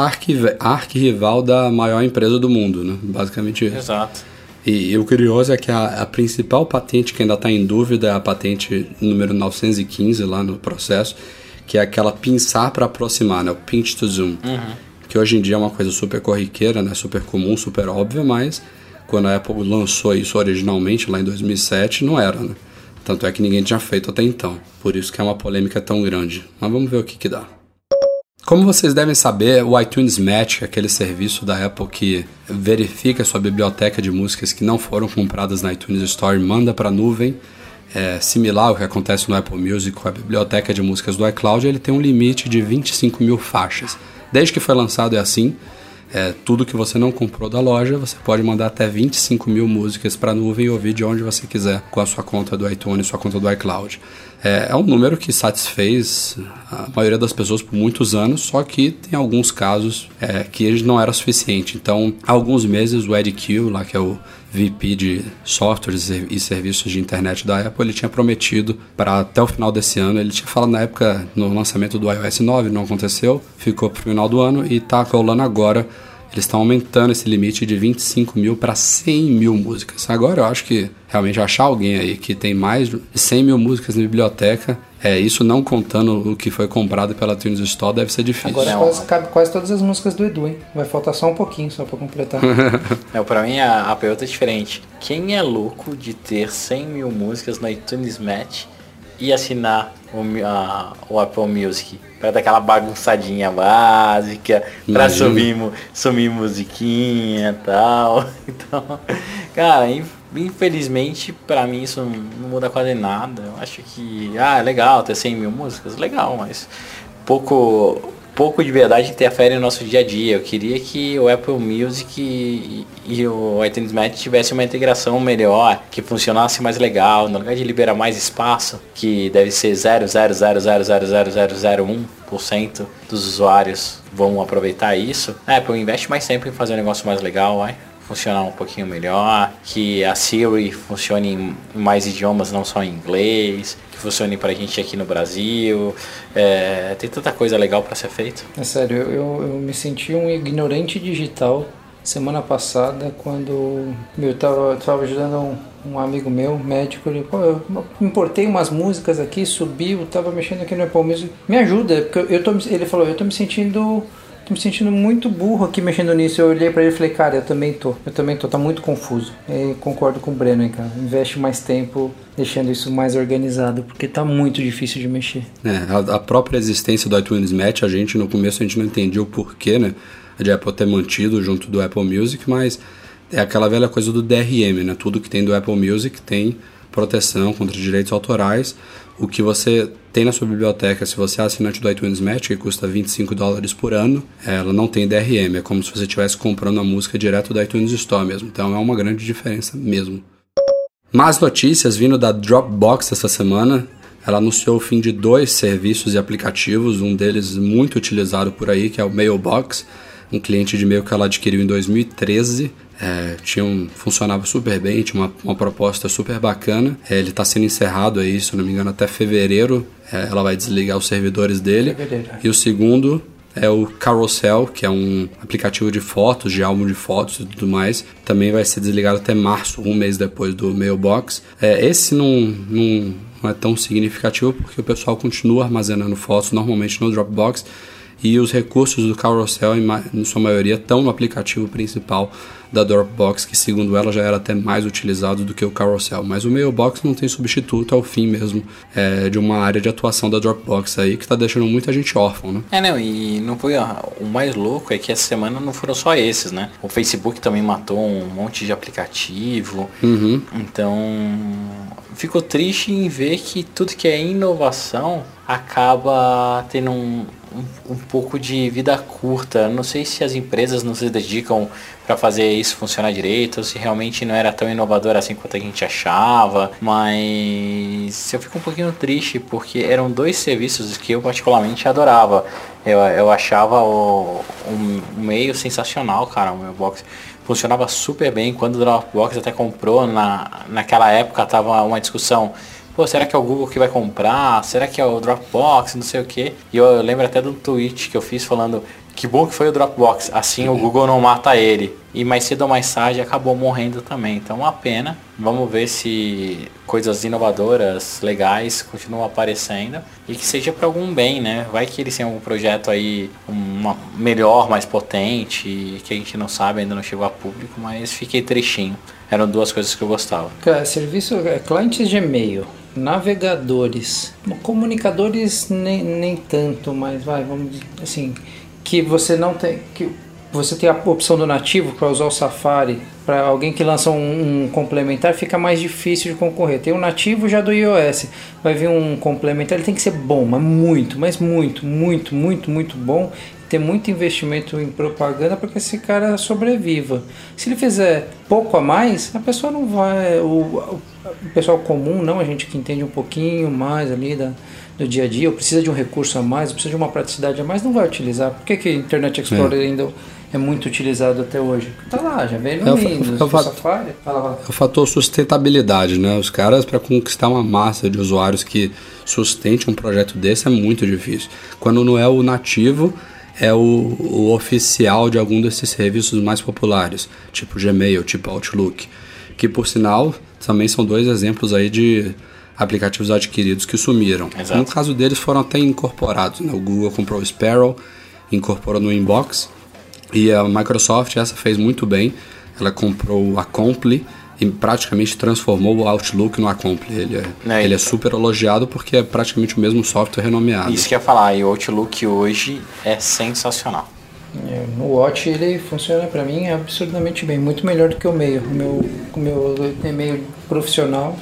arquirrival da maior empresa do mundo, né? Basicamente isso. Exato. E, e, o curioso é que a, a principal patente que ainda está em dúvida é a patente número 915 lá no processo, que é aquela pinçar para aproximar, né? O pinch to zoom. Uhum. Que hoje em dia é uma coisa super corriqueira, né? Super comum, super óbvia, mas quando a Apple lançou isso originalmente, lá em 2007, não era, né? Tanto é que ninguém tinha feito até então. Por isso que é uma polêmica tão grande. Mas vamos ver o que, que dá. Como vocês devem saber, o iTunes Match, aquele serviço da Apple que verifica sua biblioteca de músicas que não foram compradas na iTunes Store, manda para a nuvem, é similar ao que acontece no Apple Music com a biblioteca de músicas do iCloud, ele tem um limite de 25 mil faixas. Desde que foi lançado é assim, é, tudo que você não comprou da loja, você pode mandar até 25 mil músicas para a nuvem e ouvir de onde você quiser com a sua conta do iTunes, sua conta do iCloud. É, é um número que satisfez a maioria das pessoas por muitos anos, só que tem alguns casos é, que ele não era suficiente. Então, há alguns meses, o Ed lá que é o VP de softwares e serviços de internet da Apple, ele tinha prometido para até o final desse ano, ele tinha falado na época no lançamento do iOS 9, não aconteceu, ficou para o final do ano e está rolando agora eles estão aumentando esse limite de 25 mil para 100 mil músicas. Agora eu acho que realmente achar alguém aí que tem mais de 100 mil músicas na biblioteca, é, isso não contando o que foi comprado pela Tunes Store, deve ser difícil. Agora quase, cabe quase todas as músicas do Edu, hein? Vai faltar só um pouquinho só para completar. é, para mim a, a pergunta é diferente. Quem é louco de ter 100 mil músicas no iTunes Match e assinar o, a, o Apple Music? para dar aquela bagunçadinha básica, para sumir, sumir musiquinha e tal. Então, cara, infelizmente para mim isso não muda quase nada. Eu acho que, ah, é legal ter 100 mil músicas, legal, mas pouco pouco de verdade interfere no nosso dia a dia. Eu queria que o Apple Music e, e o iTunes Match tivesse uma integração melhor, que funcionasse mais legal, no lugar de liberar mais espaço, que deve ser 0,000000001% dos usuários vão aproveitar isso. A Apple investe mais tempo em fazer um negócio mais legal, vai funcionar um pouquinho melhor, que a Siri funcione em mais idiomas, não só em inglês, que funcione pra gente aqui no Brasil. É, tem tanta coisa legal para ser feito. É sério, eu, eu me senti um ignorante digital semana passada quando eu tava, tava ajudando um, um amigo meu, médico, ele, pô, eu importei umas músicas aqui, subiu, tava mexendo aqui no Apple Music, me ajuda, porque eu, tô, ele falou, eu tô me sentindo Tô me sentindo muito burro aqui mexendo nisso. Eu olhei para ele e falei, cara, eu também tô. Eu também tô, tá muito confuso. E concordo com o Breno, hein, cara. Investe mais tempo deixando isso mais organizado, porque tá muito difícil de mexer. É, a, a própria existência do iTunes Match, a gente no começo a gente não entendia o porquê, né? De Apple ter mantido junto do Apple Music, mas é aquela velha coisa do DRM, né? Tudo que tem do Apple Music tem proteção contra direitos autorais. O que você tem na sua biblioteca, se você é assinante do iTunes Match, que custa 25 dólares por ano, ela não tem DRM, é como se você estivesse comprando a música direto do iTunes Store mesmo. Então é uma grande diferença mesmo. Más notícias vindo da Dropbox essa semana. Ela anunciou o fim de dois serviços e aplicativos, um deles muito utilizado por aí, que é o Mailbox, um cliente de e-mail que ela adquiriu em 2013 é, tinha um, funcionava super bem, tinha uma, uma proposta super bacana. É, ele está sendo encerrado aí, se não me engano, até fevereiro. É, ela vai desligar os servidores dele. Fevereiro. E o segundo é o Carousel, que é um aplicativo de fotos, de álbum de fotos e tudo mais. Também vai ser desligado até março, um mês depois do Mailbox. É, esse não, não, não é tão significativo porque o pessoal continua armazenando fotos normalmente no Dropbox e os recursos do Carousel, em sua maioria, estão no aplicativo principal da Dropbox, que segundo ela já era até mais utilizado do que o Carousel. Mas o Mailbox não tem substituto ao fim mesmo é, de uma área de atuação da Dropbox aí, que está deixando muita gente órfã, né? É, não, e não foi. O mais louco é que essa semana não foram só esses, né? O Facebook também matou um monte de aplicativo. Uhum. Então, fico triste em ver que tudo que é inovação acaba tendo um, um, um, pouco de vida curta. Não sei se as empresas não se dedicam para fazer isso funcionar direito, ou se realmente não era tão inovador assim quanto a gente achava, mas eu fico um pouquinho triste porque eram dois serviços que eu particularmente adorava. Eu, eu achava o, um meio sensacional, cara, o meu box funcionava super bem quando o Dropbox até comprou na, naquela época tava uma discussão pô, será que é o Google que vai comprar? Será que é o Dropbox? Não sei o que. E eu lembro até do tweet que eu fiz falando que bom que foi o Dropbox, assim o Google não mata ele. E mais cedo ou mais tarde acabou morrendo também. Então uma pena. Vamos ver se coisas inovadoras, legais, continuam aparecendo e que seja para algum bem, né? Vai que eles tenham um projeto aí uma melhor, mais potente, que a gente não sabe, ainda não chegou a público, mas fiquei tristinho. Eram duas coisas que eu gostava. Serviço é, clientes de e-mail, navegadores, comunicadores nem, nem tanto, mas vai, vamos assim, que você não tem que você tem a opção do nativo para usar o Safari para alguém que lança um, um, complementar fica mais difícil de concorrer. Tem o nativo já do iOS vai vir um complementar ele tem que ser bom mas muito mas muito muito muito muito bom ter muito investimento em propaganda para que esse cara sobreviva. Se ele fizer pouco a mais, a pessoa não vai. O, o pessoal comum, não, a gente que entende um pouquinho mais ali da, do dia a dia, ou precisa de um recurso a mais, ou precisa de uma praticidade a mais, não vai utilizar. Por que, que Internet Explorer é. ainda é muito utilizado até hoje? Tá lá, já veio no é Windows, o, Safari. Fala, fala. É o fator sustentabilidade, né? Os caras, para conquistar uma massa de usuários que sustente um projeto desse, é muito difícil. Quando não é o nativo é o, o oficial de algum desses serviços mais populares, tipo Gmail, tipo Outlook, que por sinal também são dois exemplos aí de aplicativos adquiridos que sumiram. Exato. No caso deles foram até incorporados, né? o Google comprou o Sparrow, incorporou no Inbox e a Microsoft essa fez muito bem, ela comprou o Acompli e praticamente transformou o Outlook no Accompli. Ele é, é, ele é super elogiado porque é praticamente o mesmo software renomeado. Isso que eu ia falar, e o Outlook hoje é sensacional. É, o Watch ele funciona para mim absurdamente bem, muito melhor do que o meio. O meu, o meu e-mail profissional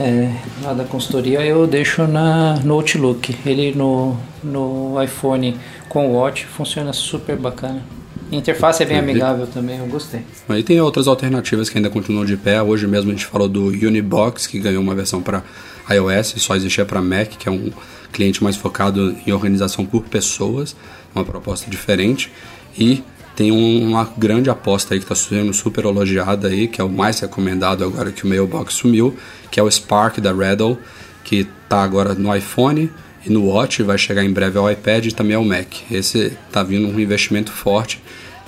é, lá da consultoria eu deixo na, no Outlook. Ele no, no iPhone com o Watch funciona super bacana. A interface é bem amigável também, eu gostei. Aí tem outras alternativas que ainda continuam de pé. Hoje mesmo a gente falou do Unibox, que ganhou uma versão para iOS e só existia para Mac, que é um cliente mais focado em organização por pessoas, uma proposta diferente. E tem uma grande aposta aí que está sendo super elogiada aí, que é o mais recomendado agora que o Mailbox sumiu, que é o Spark da Redall, que está agora no iPhone e no Watch, vai chegar em breve ao iPad e também ao Mac. Esse está vindo um investimento forte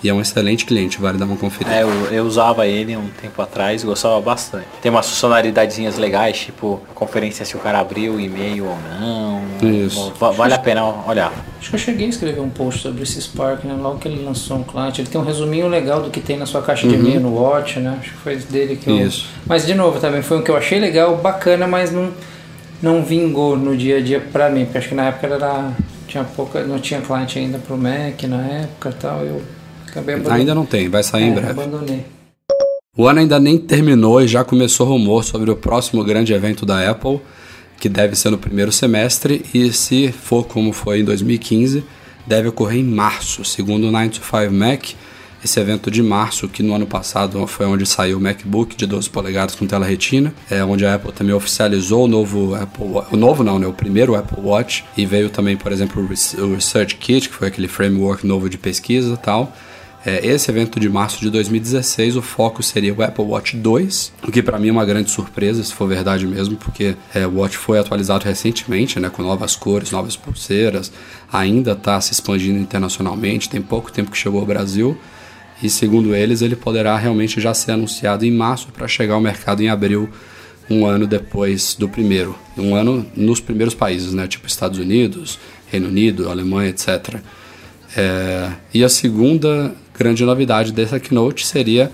e é um excelente cliente, vale dar uma conferida. É, eu, eu usava ele um tempo atrás, gostava bastante. Tem umas funcionalidades legais, tipo conferência se o cara abriu o e-mail ou não. Isso. Va- Vale a pena olhar. Acho que eu cheguei a escrever um post sobre esse Spark, né? Logo que ele lançou um cliente. Ele tem um resuminho legal do que tem na sua caixa de e-mail no Watch, né? Acho que foi dele que eu... Isso. Mas, de novo, também foi um que eu achei legal, bacana, mas não, não vingou no dia a dia pra mim. Porque acho que na época era... Tinha pouca, não tinha cliente ainda pro Mac na época e tal. Eu acabei abandonando. Ainda não tem, vai sair em É, breve. abandonei. O ano ainda nem terminou e já começou rumor sobre o próximo grande evento da Apple, que deve ser no primeiro semestre e se for como foi em 2015, deve ocorrer em março, segundo o 9 to 5 Mac. Esse evento de março, que no ano passado foi onde saiu o MacBook de 12 polegadas com tela retina, é onde a Apple também oficializou o novo Apple o novo não, né, o primeiro Apple Watch e veio também, por exemplo, o Research Kit, que foi aquele framework novo de pesquisa e tal. É, esse evento de março de 2016, o foco seria o Apple Watch 2, o que para mim é uma grande surpresa, se for verdade mesmo, porque é, o Watch foi atualizado recentemente, né, com novas cores, novas pulseiras, ainda está se expandindo internacionalmente, tem pouco tempo que chegou ao Brasil, e segundo eles, ele poderá realmente já ser anunciado em março para chegar ao mercado em abril, um ano depois do primeiro, um ano nos primeiros países, né, tipo Estados Unidos, Reino Unido, Alemanha, etc. É, e a segunda grande novidade dessa keynote seria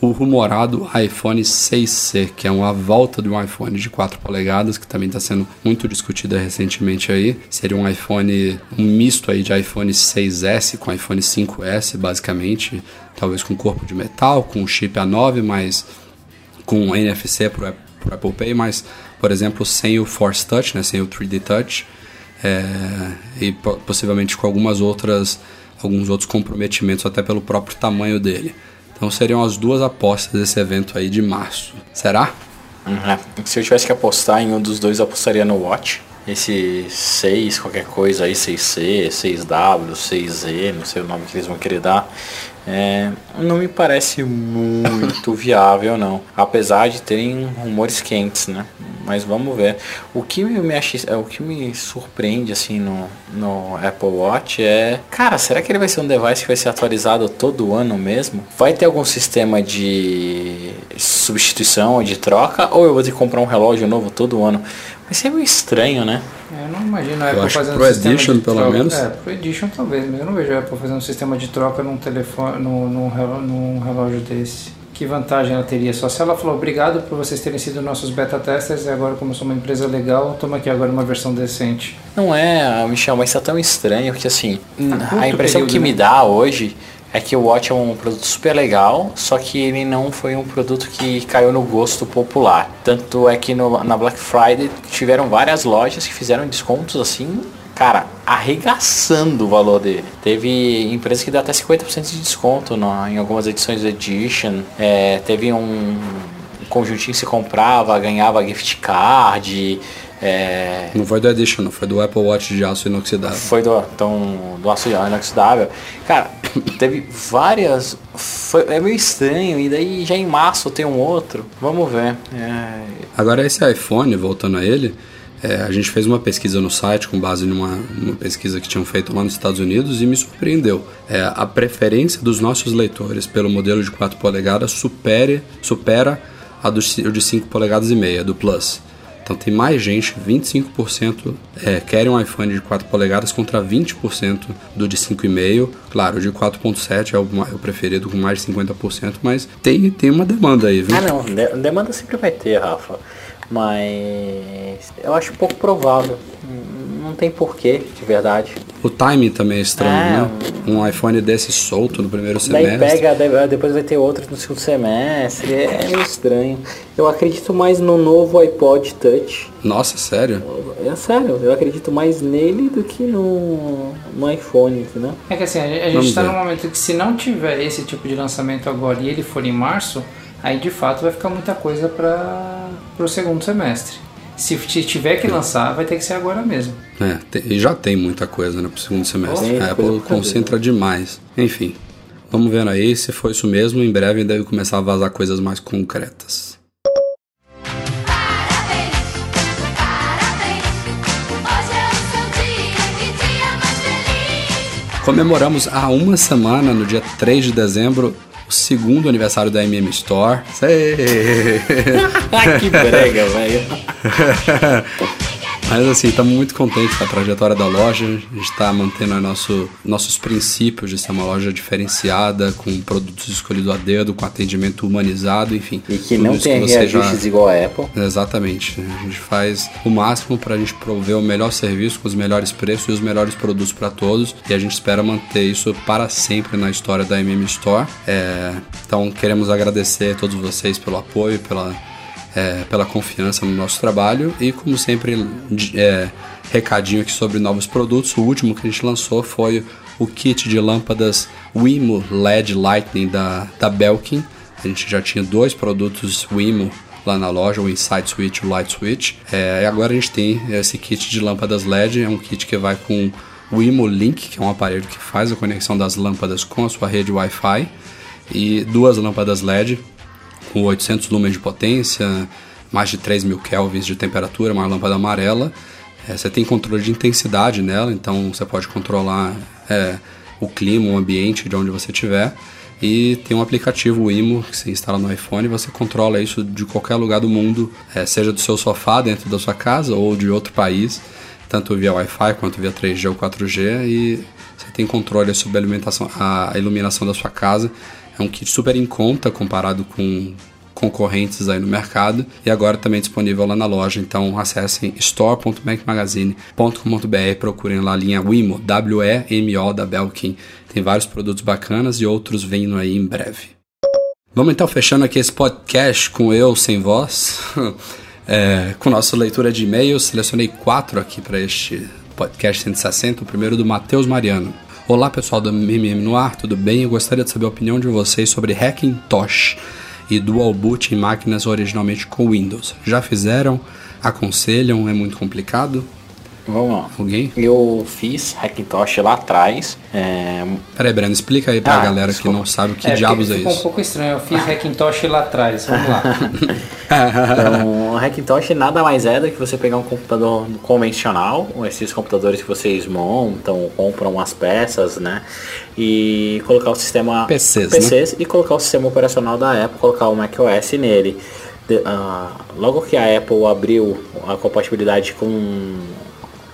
o rumorado iPhone 6C, que é uma volta de um iPhone de 4 polegadas, que também está sendo muito discutida recentemente aí. Seria um iPhone, um misto aí de iPhone 6S com iPhone 5S, basicamente, talvez com corpo de metal, com chip A9, mas com NFC para o Apple Pay, mas, por exemplo, sem o Force Touch, né, sem o 3D Touch, é, e po- possivelmente com algumas outras, alguns outros comprometimentos, até pelo próprio tamanho dele. Então seriam as duas apostas desse evento aí de março. Será? Uhum. Se eu tivesse que apostar em um dos dois, eu apostaria no Watch. Esse 6, qualquer coisa aí, 6C, 6W, 6Z, não sei o nome que eles vão querer dar. É, não me parece muito viável, não. Apesar de terem rumores quentes, né? Mas vamos ver. O que me, acha, é, o que me surpreende, assim, no, no Apple Watch é... Cara, será que ele vai ser um device que vai ser atualizado todo ano mesmo? Vai ter algum sistema de substituição, de troca? Ou eu vou ter que comprar um relógio novo todo ano? Vai ser meio estranho, né? Eu não imagino a Apple acho que fazendo pro um sistema Edition, de pelo troca. menos. É, pro Edition talvez, mas eu não vejo a Apple fazendo um sistema de troca num telefone, num, num, relógio desse. Que vantagem ela teria? Só se ela falou, obrigado por vocês terem sido nossos beta testers e agora como eu sou uma empresa legal, toma aqui agora uma versão decente. Não é, Michel, mas tá tão estranho porque assim, curto a impressão período, que né? me dá hoje é que o Watch é um produto super legal, só que ele não foi um produto que caiu no gosto popular. Tanto é que no- na Black Friday tiveram várias lojas que fizeram descontos assim, cara, arregaçando o valor dele. Teve empresas que dá até 50% de desconto no- em algumas edições do Edition. É, teve um conjuntinho que se comprava, ganhava gift card. É, Não foi do Edition, não, foi do Apple Watch de aço inoxidável. foi do, então, do aço inoxidável. Cara, teve várias. Foi, é meio estranho, e daí já em março tem um outro. Vamos ver. É, Agora esse iPhone, voltando a ele, é, a gente fez uma pesquisa no site com base numa, numa pesquisa que tinham feito lá nos Estados Unidos e me surpreendeu. É, a preferência dos nossos leitores pelo modelo de 4 polegadas supere, supera a do, de 5 polegadas e meia, do Plus. Então tem mais gente, 25% é, querem um iPhone de 4 polegadas contra 20% do de 5,5. Claro, o de 4.7 é é o preferido com mais de 50%, mas tem, tem uma demanda aí, viu? Ah não, de- demanda sempre vai ter, Rafa. Mas eu acho pouco provável. Não tem porquê, de verdade. O timing também é estranho, É, né? Um iPhone desse solto no primeiro Daí semestre. pega, daí- depois vai ter outro no segundo semestre, é meio estranho. Eu acredito mais no novo iPod Touch. Nossa, sério? É sério, eu acredito mais nele do que no, no iPhone, entendeu? É que assim, a gente Vamos está num momento que se não tiver esse tipo de lançamento agora e ele for em março, aí de fato vai ficar muita coisa para o segundo semestre. Se tiver que lançar, vai ter que ser agora mesmo. É, e já tem muita coisa, né, pro segundo semestre. Tem a Apple concentra demais. Enfim, vamos vendo aí. Se for isso mesmo, em breve deve começar a vazar coisas mais concretas. Comemoramos há uma semana, no dia 3 de dezembro, o segundo aniversário da MM Store. Sei! Que brega, velho. Mas assim, estamos muito contentes com a trajetória da loja. A gente está mantendo nosso, nossos princípios de ser uma loja diferenciada, com produtos escolhidos a dedo, com atendimento humanizado, enfim. E que não tem já- reajustes igual a Apple. Exatamente. A gente faz o máximo para a gente prover o melhor serviço com os melhores preços e os melhores produtos para todos. E a gente espera manter isso para sempre na história da MM Store. É, então queremos agradecer a todos vocês pelo apoio, pela, é, pela confiança no nosso trabalho. E como sempre, é, recadinho aqui sobre novos produtos. O último que a gente lançou foi o kit de lâmpadas Wimo LED Lightning da, da Belkin. A gente já tinha dois produtos Wimo lá na loja, o Insight Switch e o Light Switch. É, e agora a gente tem esse kit de lâmpadas LED, é um kit que vai com o Wimo Link, que é um aparelho que faz a conexão das lâmpadas com a sua rede Wi-Fi, e duas lâmpadas LED com 800 lumens de potência, mais de 3 mil kelvins de temperatura, uma lâmpada amarela. É, você tem controle de intensidade nela, então você pode controlar é, o clima, o ambiente de onde você estiver. E tem um aplicativo o Imo que você instala no iPhone e você controla isso de qualquer lugar do mundo, é, seja do seu sofá dentro da sua casa ou de outro país, tanto via Wi-Fi quanto via 3G ou 4G. E você tem controle sobre a, a iluminação da sua casa. É um kit super em conta comparado com concorrentes aí no mercado e agora também disponível lá na loja. Então acessem store.macmagazine.com.br procurem lá a linha Wimo, W-E-M-O da Belkin. Tem vários produtos bacanas e outros vindo aí em breve. Vamos então fechando aqui esse podcast com eu sem voz, é, com nossa leitura de e-mails. Selecionei quatro aqui para este podcast 160. O primeiro do Matheus Mariano. Olá pessoal do MM no ar, tudo bem? Eu gostaria de saber a opinião de vocês sobre Hackintosh e Dual Boot em máquinas originalmente com Windows. Já fizeram? Aconselham? É muito complicado? Vamos lá. Alguém? Eu fiz Hackintosh lá atrás. É, Peraí, Breno, explica aí pra Ah, galera desculpa. que não sabe o que É, diabos é ficou um isso. pouco estranho. Eu fiz Hackintosh lá atrás. Vamos lá. Então, Hackintosh nada mais é do que você pegar um computador convencional, esses computadores que vocês montam, compram as peças, né? E colocar o sistema PCs, né? PCs e colocar o sistema operacional da Apple, colocar o macOS nele. De- ah, logo que a Apple abriu a compatibilidade com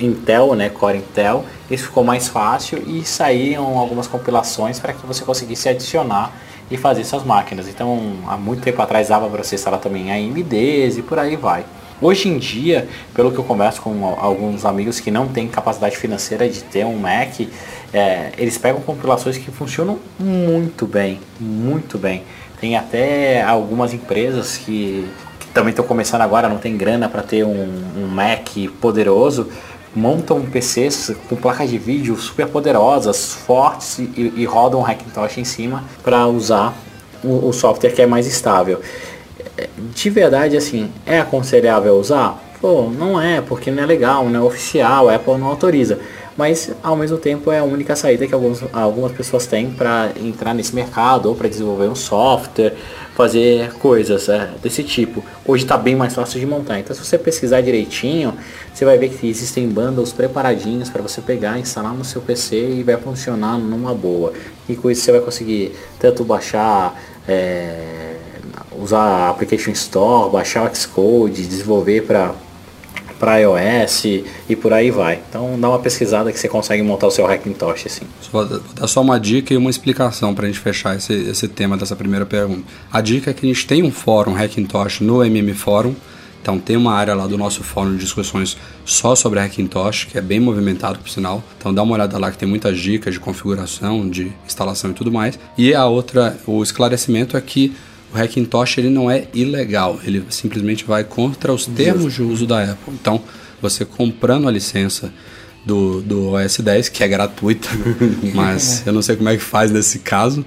Intel, né, Core Intel, isso ficou mais fácil e saíram algumas compilações para que você conseguisse adicionar e fazer suas máquinas. Então, há muito tempo atrás dava para você instalar também AMDs e por aí vai. Hoje em dia, pelo que eu converso com al- alguns amigos que não têm capacidade financeira de ter um Mac, é, eles pegam compilações que funcionam muito bem, muito bem. Tem até algumas empresas que, que também estão começando agora, não tem grana para ter um, um Mac poderoso, montam PCs com placas de vídeo super poderosas, fortes e, e rodam Hackintosh em cima para usar o, o software que é mais estável. De verdade, assim, é aconselhável usar? Pô, não é, porque não é legal, não é oficial, a Apple não autoriza. Mas ao mesmo tempo é a única saída que alguns, algumas pessoas têm para entrar nesse mercado ou para desenvolver um software, fazer coisas é, desse tipo. Hoje está bem mais fácil de montar. Então, se você pesquisar direitinho, você vai ver que existem bundles preparadinhos para você pegar, instalar no seu PC e vai funcionar numa boa. E com isso você vai conseguir tanto baixar. é, usar a Application Store, baixar o Xcode, desenvolver para para iOS e por aí vai. Então dá uma pesquisada que você consegue montar o seu Hackintosh assim. Vou dar só uma dica e uma explicação para a gente fechar esse, esse tema dessa primeira pergunta. A dica é que a gente tem um fórum Hackintosh no MM Fórum. Então tem uma área lá do nosso fórum de discussões só sobre Hackintosh, que é bem movimentado por sinal. Então dá uma olhada lá que tem muitas dicas de configuração, de instalação e tudo mais. E a outra, o esclarecimento é que o Hackintosh ele não é ilegal, ele simplesmente vai contra os termos de uso da Apple. Então você comprando a licença do, do OS 10, que é gratuita, mas eu não sei como é que faz nesse caso.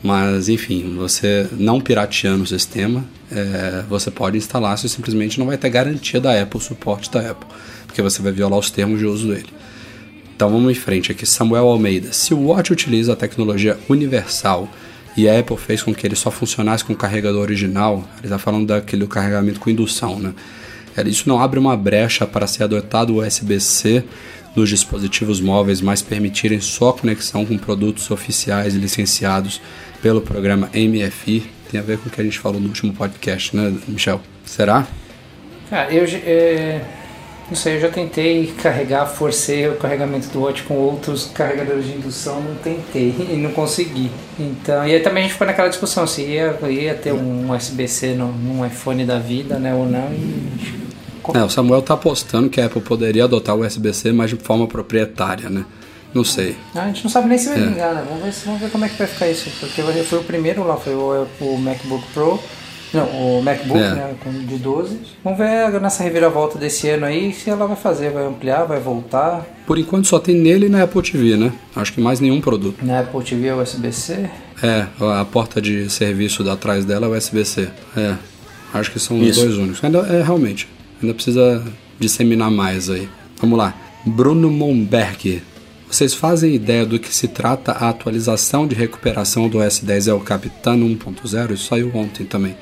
Mas enfim, você não pirateando o sistema, é, você pode instalar, você simplesmente não vai ter garantia da Apple, suporte da Apple, porque você vai violar os termos de uso dele. Então vamos em frente aqui. Samuel Almeida. Se o Watch utiliza a tecnologia universal e a Apple fez com que ele só funcionasse com o carregador original, ele está falando daquele carregamento com indução, né? Isso não abre uma brecha para ser adotado o USB-C nos dispositivos móveis, mas permitirem só conexão com produtos oficiais licenciados pelo programa MFI. Tem a ver com o que a gente falou no último podcast, né, Michel? Será? Ah, eu é, não sei, eu já tentei carregar, forcei o carregamento do Watch com outros carregadores de indução, não tentei e não consegui. Então, e aí também a gente ficou naquela discussão se ia, ia ter um USB-C num iPhone da vida, né, ou não. E, É, o Samuel tá apostando que a Apple poderia adotar o USB-C, mas de forma proprietária, né? Não sei. Ah, a gente não sabe nem se vai É. vingar, né? Vamos ver, vamos ver como é que vai ficar isso. Porque foi o primeiro lá, foi o, o MacBook Pro. Não, o MacBook, É. né? com- De 12. Vamos ver nessa reviravolta desse ano aí se ela vai fazer, vai ampliar, vai voltar. Por enquanto só tem nele e na Apple TV, né? Acho que mais nenhum produto. Na Apple TV é USB-C. É, a porta de serviço da atrás dela é USB-C. É, acho que são os Isso. dois únicos. Ainda, é, realmente, ainda precisa disseminar mais aí. Vamos lá. Bruno Momberg. Vocês fazem ideia do que se trata a atualização de recuperação do S10 El Capitan 1.0? Isso saiu ontem também.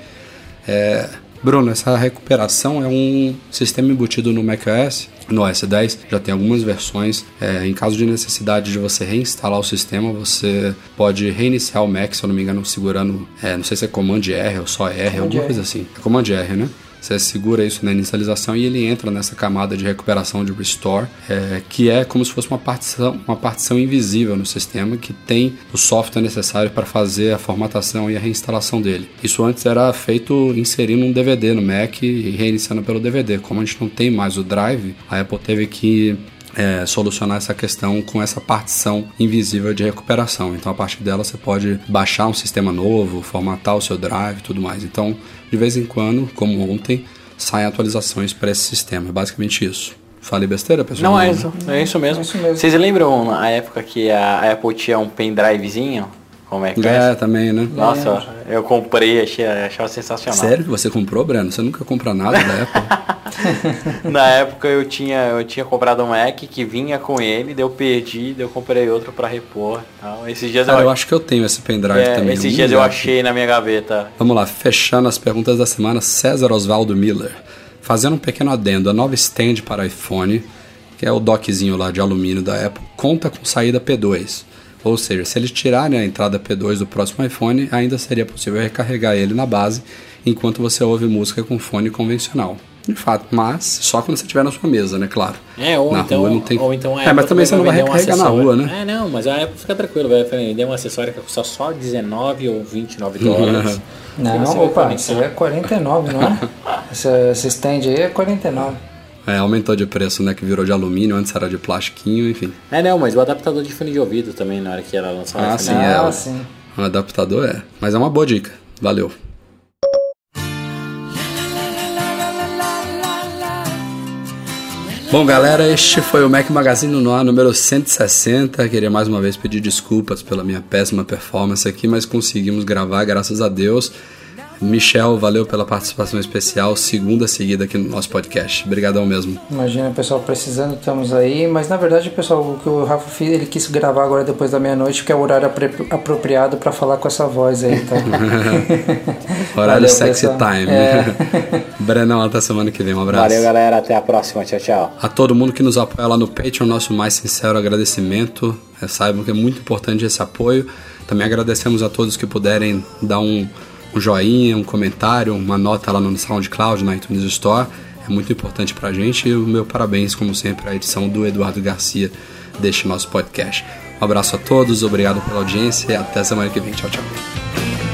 É, Bruno, essa recuperação é um sistema embutido no macOS, no OS 10, já tem algumas versões. É, em caso de necessidade de você reinstalar o sistema, você pode reiniciar o Mac, se eu não me engano, segurando, é, não sei se é Command R ou só R, alguma R. coisa assim. É Command R, né? Você segura isso na inicialização e ele entra nessa camada de recuperação de restore, é, que é como se fosse uma partição, uma partição invisível no sistema que tem o software necessário para fazer a formatação e a reinstalação dele. Isso antes era feito inserindo um DVD no Mac e reiniciando pelo DVD. Como a gente não tem mais o drive, a Apple teve que é, solucionar essa questão com essa partição invisível de recuperação. Então, a partir dela, você pode baixar um sistema novo, formatar o seu drive e tudo mais. Então, de vez em quando, como ontem, saem atualizações para esse sistema. É basicamente isso. Falei besteira, pessoal? Não, é isso, é isso mesmo. É isso mesmo. Vocês lembram a época que a Apple tinha um pendrivezinho? Como é que É, é? também, né? Nossa, eu comprei, achei, achava sensacional. Sério que você comprou, Breno? Você nunca compra nada da Apple? Na época eu tinha, eu tinha comprado um Mac que vinha com ele, daí eu perdi, daí eu comprei outro pra repor. Então, esses dias Cara, eu, eu acho que eu tenho esse pendrive é, também. esses dias eu achei na minha gaveta. Vamos lá, fechando as perguntas da semana, César Osvaldo Miller. Fazendo um pequeno adendo, a nova stand para iPhone, que é o dockzinho lá de alumínio da Apple, conta com saída P2. Ou seja, se eles tirarem a entrada P2 do próximo iPhone, ainda seria possível recarregar ele na base, enquanto você ouve música com fone convencional. De fato, mas só quando você estiver na sua mesa, né? Claro. É, ou na então, rua não tem. ou então a é, mas também você não vai vender um recarregar na rua, né? É, não, mas a Apple fica tranquilo, vai vender um acessório que custa só 19 ou 29 dólares. Não, opa, isso aí é 49, não é? essa, esse stand aí é 49. É, aumentou de preço, né? Que virou de alumínio, antes era de plastiquinho, enfim. É, não, mas o adaptador de fone de ouvido também, na hora que ela lançar o Ah, iPhone. sim, é. ah, sim. Um adaptador é. Mas é uma boa dica. Valeu. Bom, galera, este foi o Mac Magazine no ar número 160. Queria mais uma vez pedir desculpas pela minha péssima performance aqui, mas conseguimos gravar, graças a Deus. Michel, valeu pela participação especial, segunda seguida aqui no nosso podcast. Obrigadão mesmo. Imagina, pessoal, precisando, estamos aí. Mas na verdade, pessoal, o que o Rafa fez, ele quis gravar agora depois da meia-noite, que é o horário apropriado para falar com essa voz aí, tá? Horário Valeu, sexy pessoal. time. É. Brenão, até semana que vem. Um abraço. Valeu, galera. Até a próxima. Tchau, tchau. A todo mundo que nos apoia lá no Patreon, nosso mais sincero agradecimento. É, saibam que é muito importante esse apoio. Também agradecemos a todos que puderem dar um, um joinha, um comentário, uma nota lá no SoundCloud, na iTunes Store. É muito importante pra gente. E o meu parabéns, como sempre, à edição do Eduardo Garcia deste nosso podcast. Um abraço a todos, obrigado pela audiência e até semana que vem. Tchau, tchau.